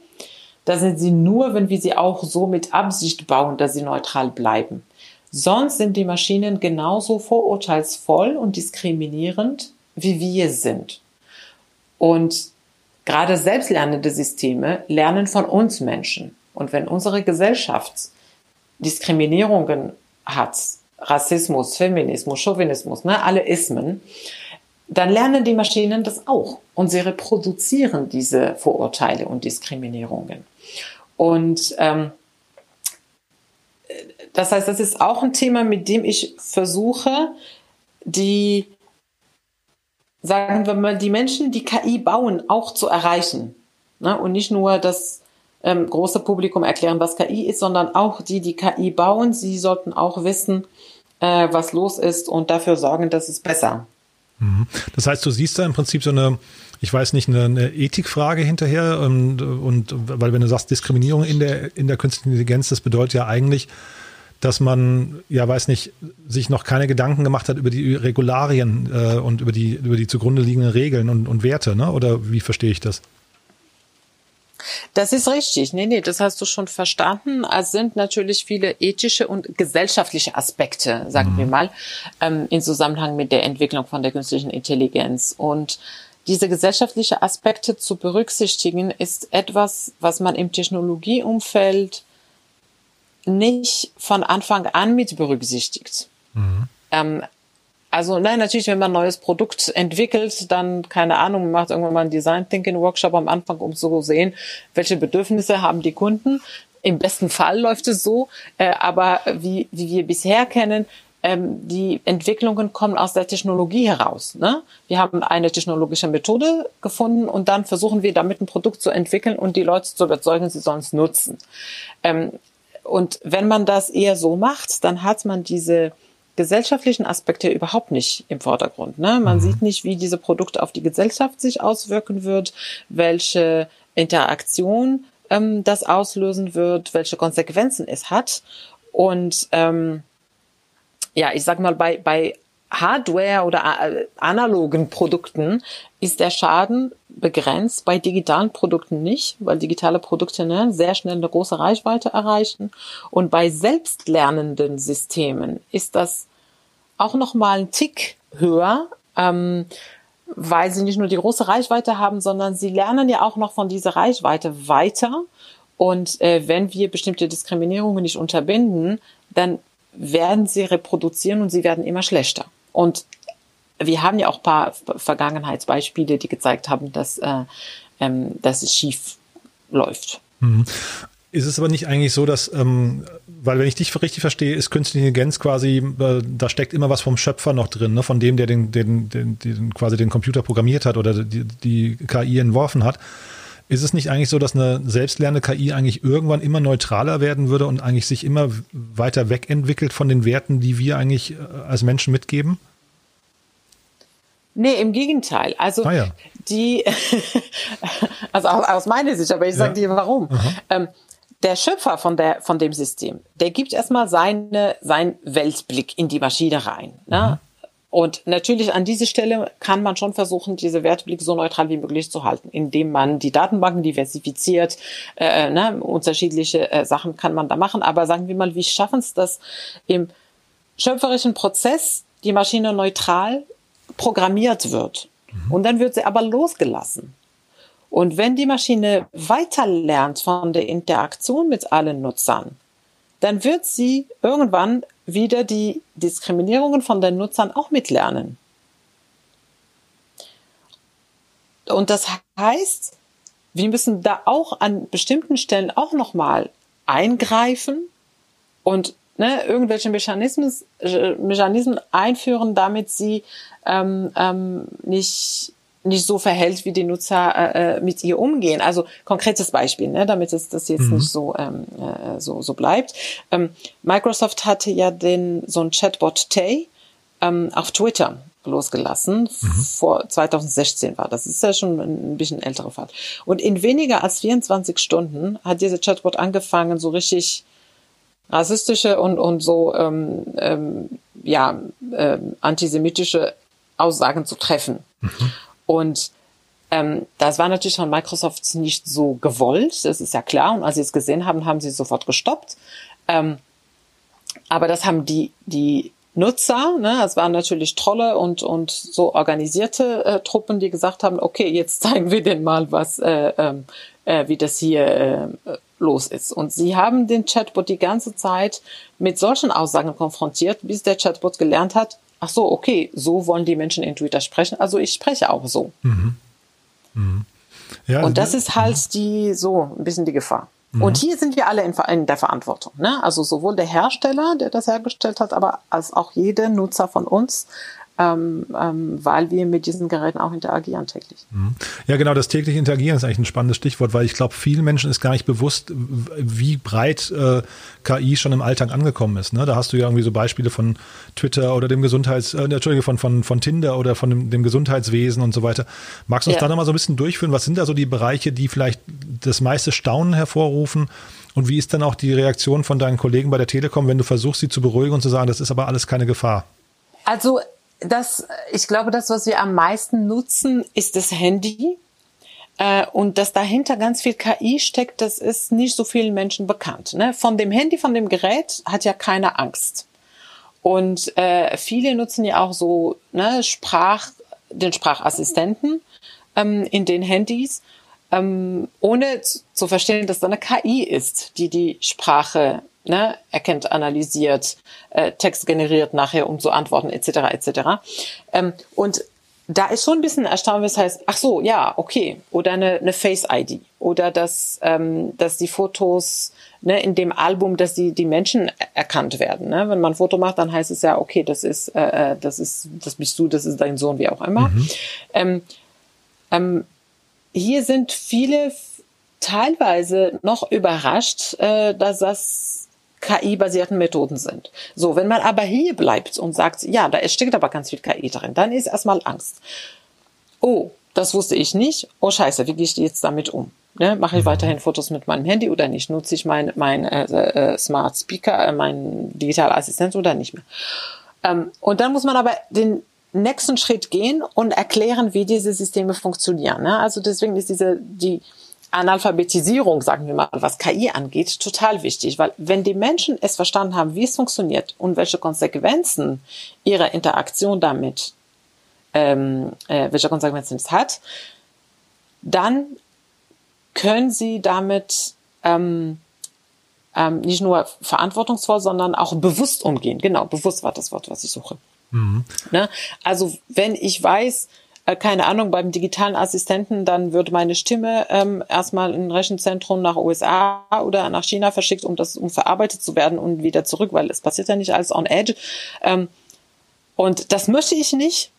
B: da sind sie nur, wenn wir sie auch so mit Absicht bauen, dass sie neutral bleiben. Sonst sind die Maschinen genauso vorurteilsvoll und diskriminierend, wie wir sind. Und gerade selbstlernende Systeme lernen von uns Menschen. Und wenn unsere Gesellschaft Diskriminierungen hat, Rassismus, Feminismus, Chauvinismus, ne, alle Ismen, dann lernen die Maschinen das auch und sie reproduzieren diese Vorurteile und Diskriminierungen. Und ähm, das heißt, das ist auch ein Thema, mit dem ich versuche, die, sagen wir mal, die Menschen, die KI bauen, auch zu erreichen. Ne? Und nicht nur das ähm, große Publikum erklären, was KI ist, sondern auch die, die KI bauen, sie sollten auch wissen, äh, was los ist und dafür sorgen, dass es besser.
D: Mhm. Das heißt, du siehst da im Prinzip so eine ich weiß nicht, eine, Ethikfrage hinterher und, und weil wenn du sagst Diskriminierung in der, in der künstlichen Intelligenz, das bedeutet ja eigentlich, dass man, ja weiß nicht, sich noch keine Gedanken gemacht hat über die Regularien äh, und über die, über die zugrunde liegenden Regeln und, und Werte, ne? Oder wie verstehe ich das?
B: Das ist richtig. Nee, nee, das hast du schon verstanden. Es sind natürlich viele ethische und gesellschaftliche Aspekte, sagen mhm. wir mal, ähm, in Zusammenhang mit der Entwicklung von der künstlichen Intelligenz. Und diese gesellschaftliche Aspekte zu berücksichtigen, ist etwas, was man im Technologieumfeld nicht von Anfang an mit berücksichtigt. Mhm. Ähm, also nein, natürlich, wenn man ein neues Produkt entwickelt, dann, keine Ahnung, macht irgendwann mal einen Design Thinking Workshop am Anfang, um zu sehen, welche Bedürfnisse haben die Kunden. Im besten Fall läuft es so, äh, aber wie, wie wir bisher kennen, ähm, die Entwicklungen kommen aus der Technologie heraus. Ne? Wir haben eine technologische Methode gefunden und dann versuchen wir damit ein Produkt zu entwickeln und die Leute zu überzeugen, sie sollen es nutzen. Ähm, und wenn man das eher so macht, dann hat man diese gesellschaftlichen Aspekte überhaupt nicht im Vordergrund. Ne? Man mhm. sieht nicht, wie diese Produkte auf die Gesellschaft sich auswirken wird, welche Interaktion ähm, das auslösen wird, welche Konsequenzen es hat. Und ähm, ja, ich sag mal, bei, bei Hardware oder äh, analogen Produkten ist der Schaden begrenzt, bei digitalen Produkten nicht, weil digitale Produkte ne, sehr schnell eine große Reichweite erreichen. Und bei selbstlernenden Systemen ist das auch noch mal ein Tick höher, ähm, weil sie nicht nur die große Reichweite haben, sondern sie lernen ja auch noch von dieser Reichweite weiter. Und äh, wenn wir bestimmte Diskriminierungen nicht unterbinden, dann werden sie reproduzieren und sie werden immer schlechter. Und wir haben ja auch paar Vergangenheitsbeispiele, die gezeigt haben, dass, äh, ähm, dass es schief läuft.
D: Mhm. Ist es aber nicht eigentlich so, dass, ähm, weil wenn ich dich richtig verstehe, ist künstliche Intelligenz quasi, äh, da steckt immer was vom Schöpfer noch drin, ne? von dem, der den, den, den, den quasi den Computer programmiert hat oder die, die KI entworfen hat. Ist es nicht eigentlich so, dass eine selbstlernende KI eigentlich irgendwann immer neutraler werden würde und eigentlich sich immer weiter wegentwickelt von den Werten, die wir eigentlich äh, als Menschen mitgeben?
B: Nee, im Gegenteil. Also ah, ja. die, also aus meiner Sicht, aber ich sage ja. dir warum. Ähm, der Schöpfer von, der, von dem System, der gibt erstmal seine, seinen Weltblick in die Maschine rein. Ne? Mhm. Und natürlich an dieser Stelle kann man schon versuchen, diese Werteblick so neutral wie möglich zu halten, indem man die Datenbanken diversifiziert, äh, ne, unterschiedliche äh, Sachen kann man da machen. Aber sagen wir mal, wie schaffen es das im schöpferischen Prozess, die Maschine neutral programmiert wird. Mhm. Und dann wird sie aber losgelassen. Und wenn die Maschine weiter lernt von der Interaktion mit allen Nutzern, dann wird sie irgendwann wieder die Diskriminierungen von den Nutzern auch mitlernen. Und das heißt, wir müssen da auch an bestimmten Stellen auch nochmal eingreifen und ne, irgendwelche Mechanismen, äh, Mechanismen einführen, damit sie ähm, ähm, nicht nicht so verhält, wie die Nutzer äh, äh, mit ihr umgehen. Also konkretes Beispiel, ne, damit es das jetzt mhm. nicht so ähm, äh, so so bleibt. Ähm, Microsoft hatte ja den so ein Chatbot Tay ähm, auf Twitter losgelassen. Mhm. Vor 2016 war das. ist ja schon ein bisschen älterer Fall. Und in weniger als 24 Stunden hat dieser Chatbot angefangen, so richtig rassistische und und so ähm, ähm, ja ähm, antisemitische Aussagen zu treffen. Mhm. Und ähm, das war natürlich von Microsoft nicht so gewollt, das ist ja klar. Und als sie es gesehen haben, haben sie sofort gestoppt. Ähm, aber das haben die, die Nutzer, ne, es waren natürlich Trolle und, und so organisierte äh, Truppen, die gesagt haben, okay, jetzt zeigen wir denen mal, was, äh, ähm, äh, wie das hier äh, los ist. Und sie haben den Chatbot die ganze Zeit mit solchen Aussagen konfrontiert, bis der Chatbot gelernt hat, ach so, okay, so wollen die Menschen in Twitter sprechen, also ich spreche auch so. Mhm. Mhm. Ja, und das ist halt mhm. die, so ein bisschen die Gefahr. Mhm. Und hier sind wir alle in, in, der Verantwortung. Ne? Also sowohl der Hersteller, der das hergestellt hat, aber als auch jeder Nutzer von uns ähm, ähm, weil wir mit diesen Geräten auch interagieren täglich. Mhm.
D: Ja, genau, das tägliche Interagieren ist eigentlich ein spannendes Stichwort, weil ich glaube, vielen Menschen ist gar nicht bewusst, wie breit äh, KI schon im Alltag angekommen ist. Ne? Da hast du ja irgendwie so Beispiele von Twitter oder dem Gesundheits, äh, Entschuldige, von, von, von Tinder oder von dem, dem Gesundheitswesen und so weiter. Magst du uns ja. da nochmal so ein bisschen durchführen? Was sind da so die Bereiche, die vielleicht das meiste Staunen hervorrufen? Und wie ist dann auch die Reaktion von deinen Kollegen bei der Telekom, wenn du versuchst, sie zu beruhigen und zu sagen, das ist aber alles keine Gefahr?
B: Also das, ich glaube, das, was wir am meisten nutzen, ist das Handy. Äh, und dass dahinter ganz viel KI steckt, das ist nicht so vielen Menschen bekannt. Ne? Von dem Handy, von dem Gerät hat ja keiner Angst. Und äh, viele nutzen ja auch so ne, Sprach, den Sprachassistenten ähm, in den Handys, ähm, ohne zu verstehen, dass da eine KI ist, die die Sprache ne, erkennt, analysiert, äh, Text generiert nachher, um zu antworten, etc. etc. Ähm, und da ist schon ein bisschen erstaunt, was heißt, ach so, ja, okay, oder eine, eine Face-ID oder dass, ähm, dass die Fotos ne, in dem Album, dass die, die Menschen erkannt werden. Ne? Wenn man ein Foto macht, dann heißt es ja, okay, das ist, äh, äh das ist, das bist du, das ist dein Sohn, wie auch immer. Mhm. Ähm, ähm, hier sind viele teilweise noch überrascht, äh, dass das KI-basierten Methoden sind. So, wenn man aber hier bleibt und sagt, ja, da steckt aber ganz viel KI drin, dann ist erstmal Angst. Oh, das wusste ich nicht. Oh Scheiße, wie gehe ich jetzt damit um? Ne, mache ich mhm. weiterhin Fotos mit meinem Handy oder nicht? Nutze ich mein, mein äh, äh, Smart Speaker, äh, mein digitaler Assistent oder nicht mehr? Ähm, und dann muss man aber den nächsten Schritt gehen und erklären, wie diese Systeme funktionieren. Ne? Also deswegen ist diese die Analphabetisierung, sagen wir mal, was KI angeht, total wichtig, weil wenn die Menschen es verstanden haben, wie es funktioniert und welche Konsequenzen ihre Interaktion damit, ähm, äh, welche Konsequenzen es hat, dann können sie damit ähm, ähm, nicht nur verantwortungsvoll, sondern auch bewusst umgehen. Genau, bewusst war das Wort, was ich suche. Mhm. Ne? Also wenn ich weiß, äh, keine Ahnung, beim digitalen Assistenten, dann wird meine Stimme ähm, erstmal in ein Rechenzentrum nach USA oder nach China verschickt, um das um verarbeitet zu werden und wieder zurück, weil es passiert ja nicht alles on edge. Ähm, und das möchte ich nicht.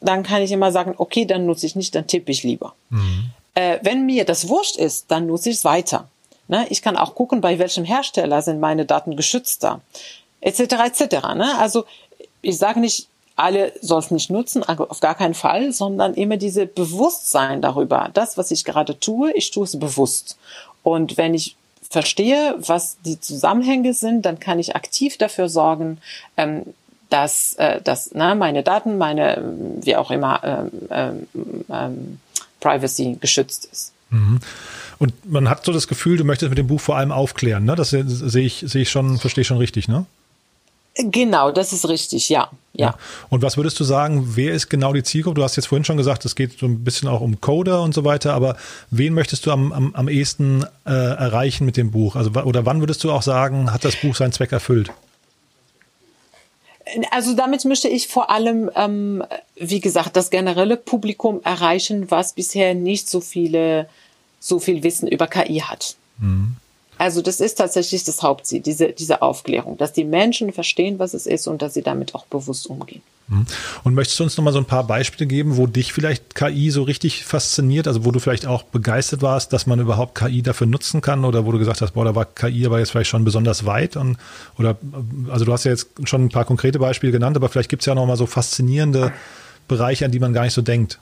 B: Dann kann ich immer sagen, okay, dann nutze ich nicht, dann tippe ich lieber. Mhm. Äh, wenn mir das wurscht ist, dann nutze ich es weiter. Ne? Ich kann auch gucken, bei welchem Hersteller sind meine Daten geschützter, etc. etc. Ne? Also ich sage nicht, alle sollen es nicht nutzen, auf gar keinen Fall, sondern immer diese Bewusstsein darüber. Das, was ich gerade tue, ich tue es bewusst. Und wenn ich verstehe, was die Zusammenhänge sind, dann kann ich aktiv dafür sorgen, ähm, dass, äh, dass na, meine Daten, meine, wie auch immer, ähm, ähm, ähm, Privacy geschützt ist.
D: Mhm. Und man hat so das Gefühl, du möchtest mit dem Buch vor allem aufklären, ne? Das sehe ich, sehe ich schon, verstehe ich schon richtig, ne?
B: Genau, das ist richtig, ja. ja.
D: Und was würdest du sagen, wer ist genau die Zielgruppe? Du hast jetzt vorhin schon gesagt, es geht so ein bisschen auch um Coder und so weiter, aber wen möchtest du am, am, am ehesten äh, erreichen mit dem Buch? Also, oder wann würdest du auch sagen, hat das Buch seinen Zweck erfüllt?
B: Also damit möchte ich vor allem, ähm, wie gesagt, das generelle Publikum erreichen, was bisher nicht so viele, so viel Wissen über KI hat. Mhm. Also das ist tatsächlich das Hauptziel, diese, diese Aufklärung, dass die Menschen verstehen, was es ist und dass sie damit auch bewusst umgehen.
D: Mhm. Und möchtest du uns nochmal so ein paar Beispiele geben, wo dich vielleicht KI so richtig fasziniert, also wo du vielleicht auch begeistert warst, dass man überhaupt KI dafür nutzen kann oder wo du gesagt hast, boah, da war KI aber jetzt vielleicht schon besonders weit und oder also du hast ja jetzt schon ein paar konkrete Beispiele genannt, aber vielleicht gibt es ja nochmal so faszinierende Bereiche, an die man gar nicht so denkt.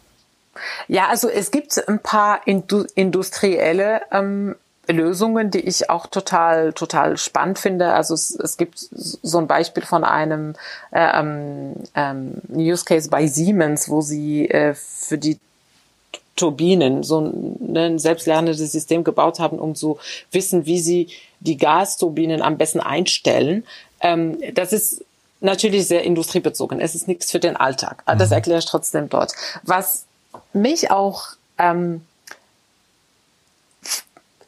B: Ja, also es gibt ein paar industrielle ähm, Lösungen, die ich auch total, total spannend finde. Also es, es gibt so ein Beispiel von einem äh, ähm, ähm, Use Case bei Siemens, wo sie äh, für die Turbinen so ein, ne, ein selbstlernendes System gebaut haben, um zu wissen, wie sie die Gasturbinen am besten einstellen. Ähm, das ist natürlich sehr industriebezogen. Es ist nichts für den Alltag. Das mhm. erkläre ich trotzdem dort. Was mich auch ähm,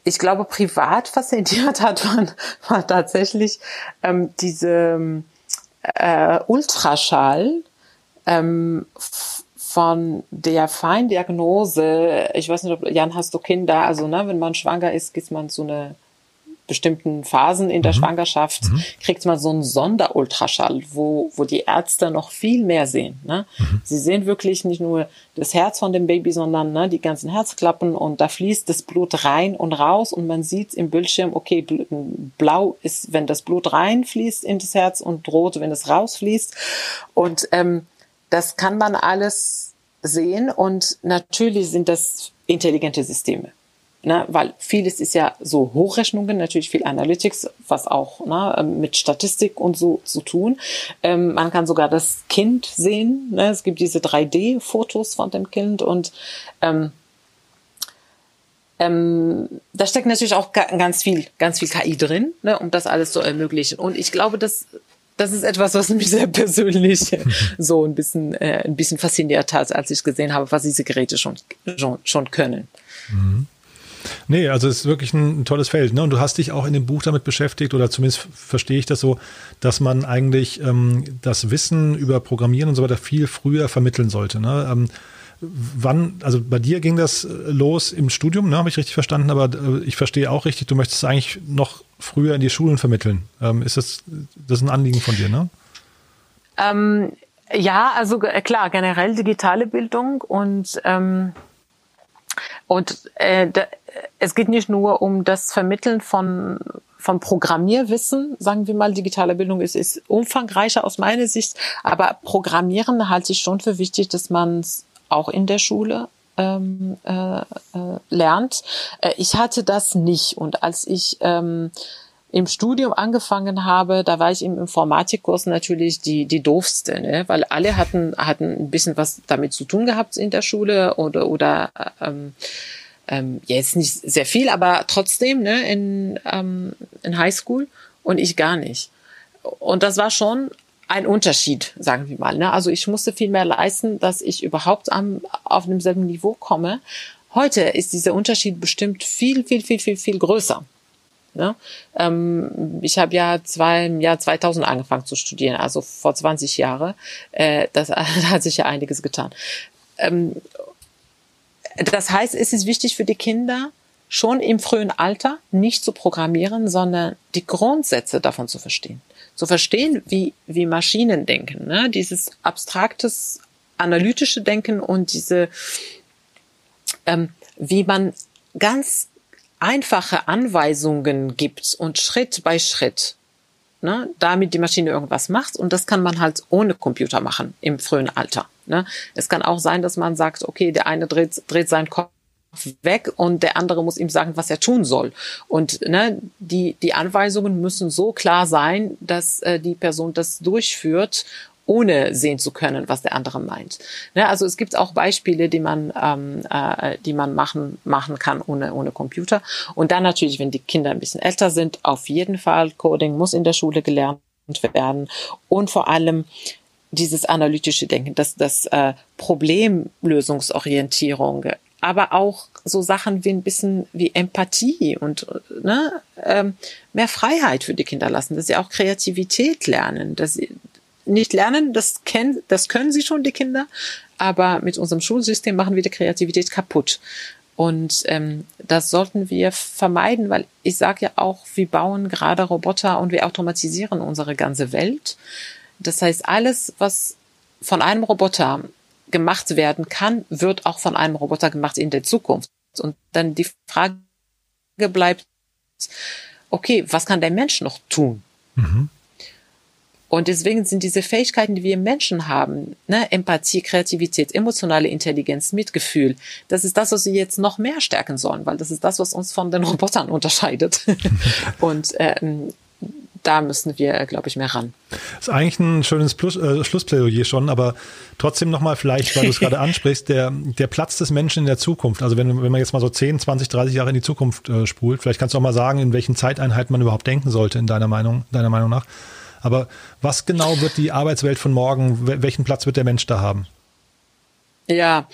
B: ich glaube, privat fasziniert hat, man, war tatsächlich ähm, diese äh, Ultraschall ähm, von der Feindiagnose. Ich weiß nicht, ob Jan hast du Kinder, also ne, wenn man schwanger ist, geht man so eine bestimmten Phasen in der mhm. Schwangerschaft mhm. kriegt man so einen Sonderultraschall, wo, wo die Ärzte noch viel mehr sehen. Ne? Mhm. Sie sehen wirklich nicht nur das Herz von dem Baby, sondern ne, die ganzen Herzklappen und da fließt das Blut rein und raus und man sieht im Bildschirm, okay, blau ist, wenn das Blut reinfließt in das Herz und rot, wenn es rausfließt. Und ähm, das kann man alles sehen und natürlich sind das intelligente Systeme. Ne, weil vieles ist ja so Hochrechnungen, natürlich viel Analytics, was auch ne, ähm, mit Statistik und so zu tun. Ähm, man kann sogar das Kind sehen. Ne? Es gibt diese 3D-Fotos von dem Kind und ähm, ähm, da steckt natürlich auch ganz viel, ganz viel KI drin, ne, um das alles zu ermöglichen. Und ich glaube, dass das ist etwas, was mich sehr persönlich so ein bisschen, äh, ein bisschen fasziniert hat, als ich gesehen habe, was diese Geräte schon, schon, schon können.
D: Mhm. Nee, also es ist wirklich ein, ein, tolles Feld. Ne? Und du hast dich auch in dem Buch damit beschäftigt, oder zumindest verstehe ich das so, dass man eigentlich ähm, das Wissen über Programmieren und so weiter viel früher vermitteln sollte. Ne? Ähm, wann, also bei dir ging das los im Studium, ne, habe ich richtig verstanden, aber äh, ich verstehe auch richtig, du möchtest eigentlich noch früher in die Schulen vermitteln. Ähm, ist das, das ist ein Anliegen von dir, ne?
B: Ähm, ja, also klar, generell digitale Bildung und ähm, und äh, da, es geht nicht nur um das Vermitteln von von Programmierwissen, sagen wir mal, digitale Bildung ist, ist umfangreicher aus meiner Sicht, aber Programmieren halte ich schon für wichtig, dass man es auch in der Schule ähm, äh, äh, lernt. Äh, ich hatte das nicht. Und als ich ähm, im Studium angefangen habe, da war ich im Informatikkurs natürlich die die doofste, ne? weil alle hatten hatten ein bisschen was damit zu tun gehabt in der Schule oder oder ähm, ähm, jetzt nicht sehr viel, aber trotzdem ne, in, ähm, in Highschool und ich gar nicht. Und das war schon ein Unterschied, sagen wir mal. Ne? Also ich musste viel mehr leisten, dass ich überhaupt am, auf demselben Niveau komme. Heute ist dieser Unterschied bestimmt viel, viel, viel, viel, viel größer. Ne? Ähm, ich habe ja zwei, im Jahr 2000 angefangen zu studieren, also vor 20 Jahren. Äh, das da hat sich ja einiges getan. Ähm, das heißt, es ist wichtig für die Kinder, schon im frühen Alter nicht zu programmieren, sondern die Grundsätze davon zu verstehen. Zu verstehen, wie, wie Maschinen denken, ne? dieses abstraktes, analytische Denken und diese, ähm, wie man ganz einfache Anweisungen gibt und Schritt bei Schritt, ne, damit die Maschine irgendwas macht. Und das kann man halt ohne Computer machen im frühen Alter. Ne? Es kann auch sein, dass man sagt, okay, der eine dreht, dreht seinen Kopf weg und der andere muss ihm sagen, was er tun soll. Und ne, die, die Anweisungen müssen so klar sein, dass äh, die Person das durchführt ohne sehen zu können, was der andere meint. Ne, also es gibt auch Beispiele, die man, ähm, äh, die man machen, machen kann ohne, ohne Computer. Und dann natürlich, wenn die Kinder ein bisschen älter sind, auf jeden Fall Coding muss in der Schule gelernt werden. Und vor allem dieses analytische Denken, das, das äh, Problemlösungsorientierung, aber auch so Sachen wie ein bisschen wie Empathie und ne, ähm, mehr Freiheit für die Kinder lassen, dass sie auch Kreativität lernen, dass sie nicht lernen, das kennen, das können sie schon die Kinder, aber mit unserem Schulsystem machen wir die Kreativität kaputt. Und ähm, das sollten wir vermeiden, weil ich sage ja auch, wir bauen gerade Roboter und wir automatisieren unsere ganze Welt. Das heißt, alles, was von einem Roboter gemacht werden kann, wird auch von einem Roboter gemacht in der Zukunft. Und dann die Frage bleibt, okay, was kann der Mensch noch tun? Mhm. Und deswegen sind diese Fähigkeiten, die wir Menschen haben, ne, Empathie, Kreativität, emotionale Intelligenz, Mitgefühl, das ist das, was wir jetzt noch mehr stärken sollen, weil das ist das, was uns von den Robotern unterscheidet. Und ähm, da müssen wir, glaube ich, mehr ran.
D: Das ist eigentlich ein schönes Plus, äh, Schlussplädoyer schon, aber trotzdem nochmal vielleicht, weil du es gerade ansprichst, der, der Platz des Menschen in der Zukunft. Also wenn, wenn man jetzt mal so 10, 20, 30 Jahre in die Zukunft äh, spult, vielleicht kannst du auch mal sagen, in welchen Zeiteinheiten man überhaupt denken sollte, in deiner Meinung, deiner Meinung nach. Aber was genau wird die Arbeitswelt von morgen, welchen Platz wird der Mensch da haben?
B: Ja,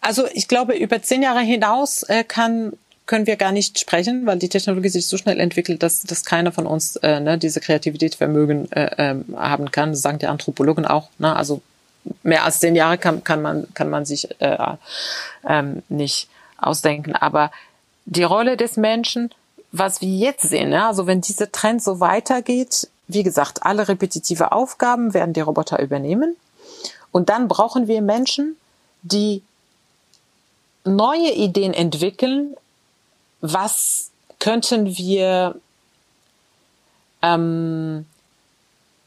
B: also ich glaube, über zehn Jahre hinaus äh, kann können wir gar nicht sprechen, weil die Technologie sich so schnell entwickelt, dass, dass keiner von uns äh, ne, diese Kreativität Vermögen äh, äh, haben kann. Das sagen die Anthropologen auch. Ne? Also mehr als zehn Jahre kann, kann man kann man sich äh, ähm, nicht ausdenken. Aber die Rolle des Menschen, was wir jetzt sehen, ne? also wenn dieser Trend so weitergeht, wie gesagt, alle repetitive Aufgaben werden die Roboter übernehmen. Und dann brauchen wir Menschen, die neue Ideen entwickeln, was könnten wir, ähm,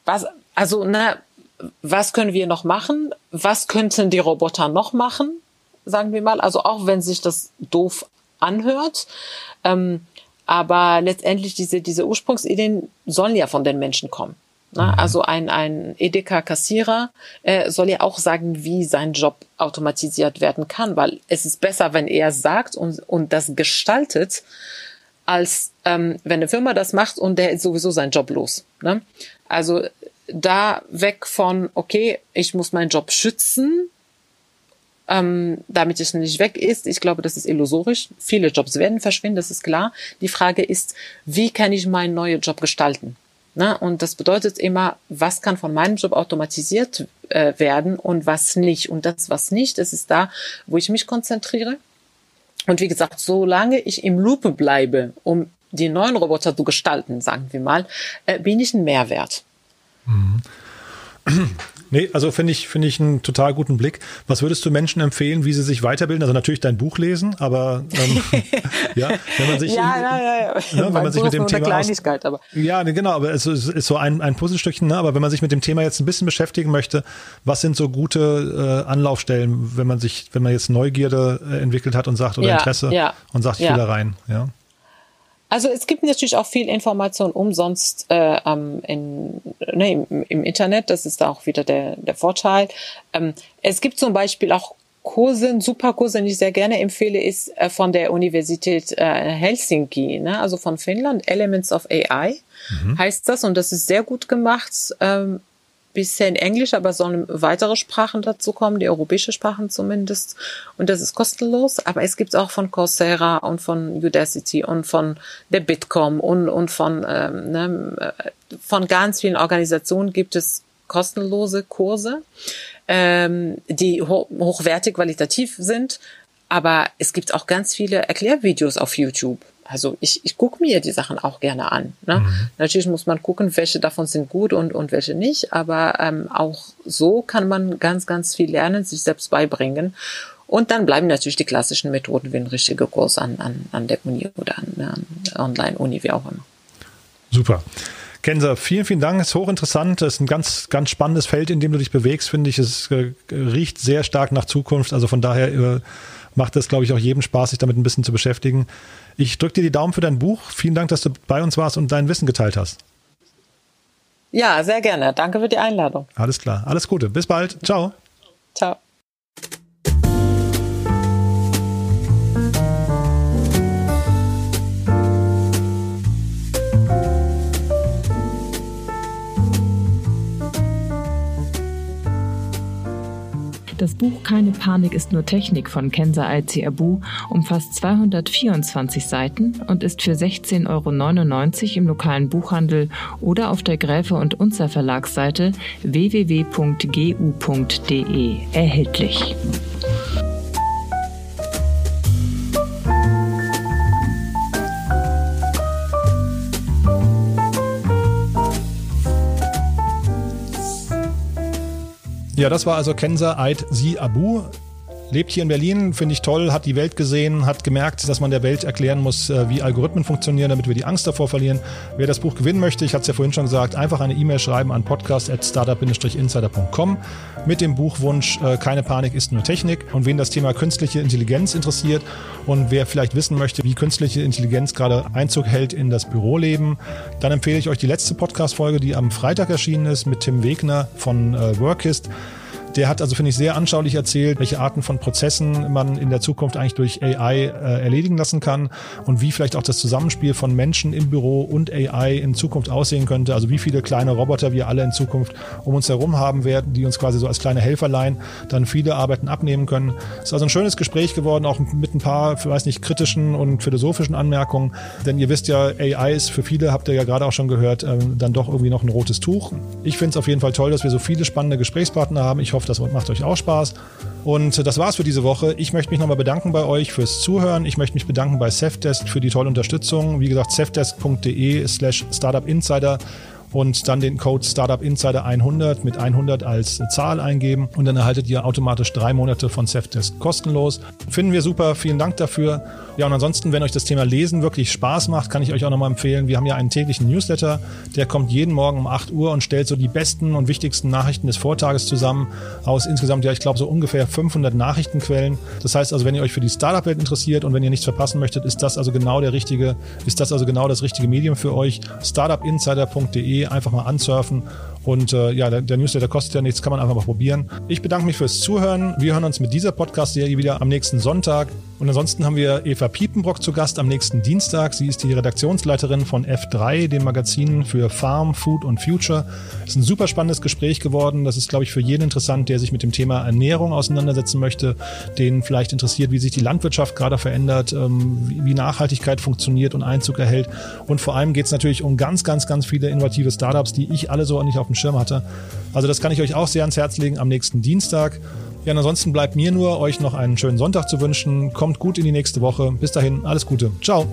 B: was, also, ne, was können wir noch machen? Was könnten die Roboter noch machen? Sagen wir mal. Also auch wenn sich das doof anhört. Ähm, aber letztendlich diese, diese Ursprungsideen sollen ja von den Menschen kommen. Ne? Mhm. Also ein, ein Edeka-Kassierer äh, soll ja auch sagen, wie sein Job automatisiert werden kann, weil es ist besser, wenn er sagt und, und das gestaltet, als ähm, wenn eine Firma das macht und der ist sowieso sein Job los. Ne? Also da weg von, okay, ich muss meinen Job schützen, ähm, damit es nicht weg ist. Ich glaube, das ist illusorisch. Viele Jobs werden verschwinden, das ist klar. Die Frage ist, wie kann ich meinen neuen Job gestalten? Ne? Und das bedeutet immer, was kann von meinem Job automatisiert äh, werden und was nicht. Und das, was nicht, das ist da, wo ich mich konzentriere. Und wie gesagt, solange ich im Lupe bleibe, um die neuen Roboter zu gestalten, sagen wir mal, äh, bin ich ein Mehrwert. Mhm.
D: Nee, also finde ich, finde ich einen total guten Blick. Was würdest du Menschen empfehlen, wie sie sich weiterbilden? Also natürlich dein Buch lesen, aber ähm, ja, wenn man sich,
B: ja, in, ja, ja, ja.
D: Ne, wenn man sich mit dem Thema
B: Kleinigkeit, aber
D: ja, nee, genau, aber es ist, ist so ein, ein Puzzlestückchen. Ne? Aber wenn man sich mit dem Thema jetzt ein bisschen beschäftigen möchte, was sind so gute äh, Anlaufstellen, wenn man sich, wenn man jetzt Neugierde äh, entwickelt hat und sagt oder
B: ja,
D: Interesse
B: ja,
D: und sagt, ich will da rein, ja?
B: Also es gibt natürlich auch viel Information umsonst äh, in, ne, im, im, Internet. Das ist auch wieder der, der Vorteil. Ähm, es gibt zum Beispiel auch Kurse, Superkurse, die ich sehr gerne empfehle, ist äh, von der Universität äh, Helsinki, ne? also von Finnland, Elements of AI mhm. heißt das und das ist sehr gut gemacht. Ähm, bisher in Englisch, aber sollen weitere Sprachen dazu kommen, die europäische Sprachen zumindest. Und das ist kostenlos, aber es gibt auch von Coursera und von Udacity und von der Bitkom und, und von, ähm, ne, äh, von ganz vielen Organisationen gibt es kostenlose Kurse, ähm, die ho hochwertig qualitativ sind. Aber es gibt auch ganz viele Erklärvideos auf YouTube. Also ich, ich gucke mir die Sachen auch gerne an. Ne? Mhm. Natürlich muss man gucken, welche davon sind gut und, und welche nicht, aber ähm, auch so kann man ganz, ganz viel lernen, sich selbst beibringen. Und dann bleiben natürlich die klassischen Methoden wie ein richtiger Kurs an, an, an der Uni oder an, an Online-Uni, wie auch immer.
D: Super. Kenser, vielen, vielen Dank. Es ist hochinteressant. Es ist ein ganz, ganz spannendes Feld, in dem du dich bewegst, finde ich. Es äh, riecht sehr stark nach Zukunft. Also von daher äh, macht es, glaube ich, auch jedem Spaß, sich damit ein bisschen zu beschäftigen. Ich drücke dir die Daumen für dein Buch. Vielen Dank, dass du bei uns warst und dein Wissen geteilt hast.
B: Ja, sehr gerne. Danke für die Einladung.
D: Alles klar. Alles Gute. Bis bald. Ciao.
B: Ciao.
A: Das Buch Keine Panik ist nur Technik von Kenza Alzi Abu umfasst 224 Seiten und ist für 16,99 Euro im lokalen Buchhandel oder auf der Gräfe und Unzer Verlagsseite www.gu.de erhältlich.
D: Ja, das war also Kenza Eid Si Abu. Lebt hier in Berlin, finde ich toll, hat die Welt gesehen, hat gemerkt, dass man der Welt erklären muss, äh, wie Algorithmen funktionieren, damit wir die Angst davor verlieren. Wer das Buch gewinnen möchte, ich hatte es ja vorhin schon gesagt, einfach eine E-Mail schreiben an podcast.startup-insider.com mit dem Buchwunsch äh, Keine Panik ist nur Technik. Und wen das Thema künstliche Intelligenz interessiert und wer vielleicht wissen möchte, wie künstliche Intelligenz gerade Einzug hält in das Büroleben, dann empfehle ich euch die letzte Podcast-Folge, die am Freitag erschienen ist mit Tim Wegner von äh, Workist. Der hat also, finde ich, sehr anschaulich erzählt, welche Arten von Prozessen man in der Zukunft eigentlich durch AI äh, erledigen lassen kann und wie vielleicht auch das Zusammenspiel von Menschen im Büro und AI in Zukunft aussehen könnte. Also wie viele kleine Roboter wir alle in Zukunft um uns herum haben werden, die uns quasi so als kleine Helferlein dann viele Arbeiten abnehmen können. Es ist also ein schönes Gespräch geworden, auch mit ein paar, weiß nicht, kritischen und philosophischen Anmerkungen. Denn ihr wisst ja, AI ist für viele, habt ihr ja gerade auch schon gehört, äh, dann doch irgendwie noch ein rotes Tuch. Ich finde es auf jeden Fall toll, dass wir so viele spannende Gesprächspartner haben. Ich hoffe, das macht euch auch Spaß. Und das war's für diese Woche. Ich möchte mich nochmal bedanken bei euch fürs Zuhören. Ich möchte mich bedanken bei Safdesk für die tolle Unterstützung. Wie gesagt, safdesk.de slash Startup Insider und dann den Code Startup Insider 100 mit 100 als Zahl eingeben und dann erhaltet ihr automatisch drei Monate von Safdesk kostenlos. Finden wir super, vielen Dank dafür. Ja, und ansonsten, wenn euch das Thema Lesen wirklich Spaß macht, kann ich euch auch nochmal empfehlen, wir haben ja einen täglichen Newsletter, der kommt jeden Morgen um 8 Uhr und stellt so die besten und wichtigsten Nachrichten des Vortages zusammen aus insgesamt, ja, ich glaube, so ungefähr 500 Nachrichtenquellen. Das heißt also, wenn ihr euch für die Startup-Welt interessiert und wenn ihr nichts verpassen möchtet, ist das also genau der richtige, ist das also genau das richtige Medium für euch. Startupinsider.de einfach mal ansurfen und äh, ja, der, der, Newsletter kostet ja nichts, kann man einfach mal probieren. Ich bedanke mich fürs Zuhören. Wir hören uns mit dieser Podcast-Serie wieder am nächsten Sonntag. Und ansonsten haben wir Eva Piepenbrock zu Gast am nächsten Dienstag. Sie ist die Redaktionsleiterin von F3, dem Magazin für Farm, Food und Future. Es ist ein super spannendes Gespräch geworden. Das ist, glaube ich, für jeden interessant, der sich mit dem Thema Ernährung auseinandersetzen möchte, den vielleicht interessiert, wie sich die Landwirtschaft gerade verändert, ähm, wie Nachhaltigkeit funktioniert und Einzug erhält. Und vor allem geht es natürlich um ganz, ganz, ganz viele innovative Startups, die ich alle so nicht auf dem Schirm hatte. Also das kann ich euch auch sehr ans Herz legen am nächsten Dienstag. Ja, ansonsten bleibt mir nur, euch noch einen schönen Sonntag zu wünschen. Kommt gut in die nächste Woche. Bis dahin, alles Gute. Ciao.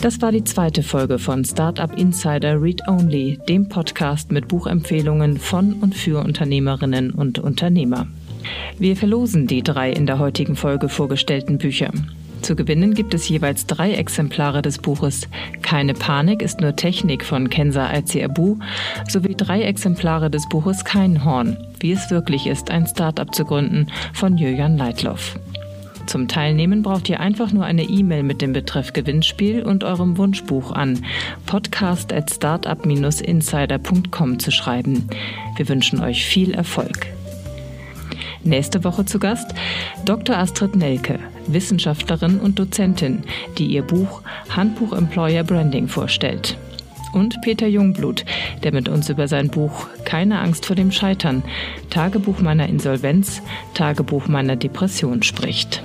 A: Das war die zweite Folge von Startup Insider Read Only, dem Podcast mit Buchempfehlungen von und für Unternehmerinnen und Unternehmer. Wir verlosen die drei in der heutigen Folge vorgestellten Bücher. Zu gewinnen gibt es jeweils drei Exemplare des Buches Keine Panik ist nur Technik von Kenza Abu sowie drei Exemplare des Buches Kein Horn, wie es wirklich ist, ein Startup zu gründen von Julian Leitloff. Zum Teilnehmen braucht ihr einfach nur eine E-Mail mit dem Betreff Gewinnspiel und eurem Wunschbuch an podcast at startup-insider.com zu schreiben. Wir wünschen euch viel Erfolg. Nächste Woche zu Gast Dr. Astrid Nelke, Wissenschaftlerin und Dozentin, die ihr Buch Handbuch Employer Branding vorstellt. Und Peter Jungblut, der mit uns über sein Buch Keine Angst vor dem Scheitern, Tagebuch meiner Insolvenz, Tagebuch meiner Depression spricht.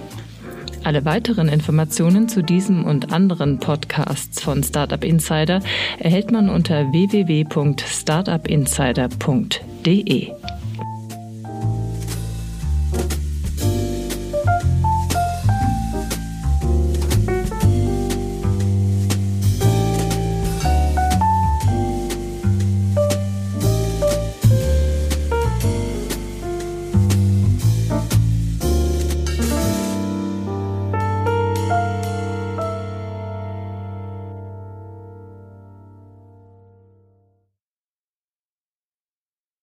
A: Alle weiteren Informationen zu diesem und anderen Podcasts von Startup Insider erhält man unter www.startupinsider.de.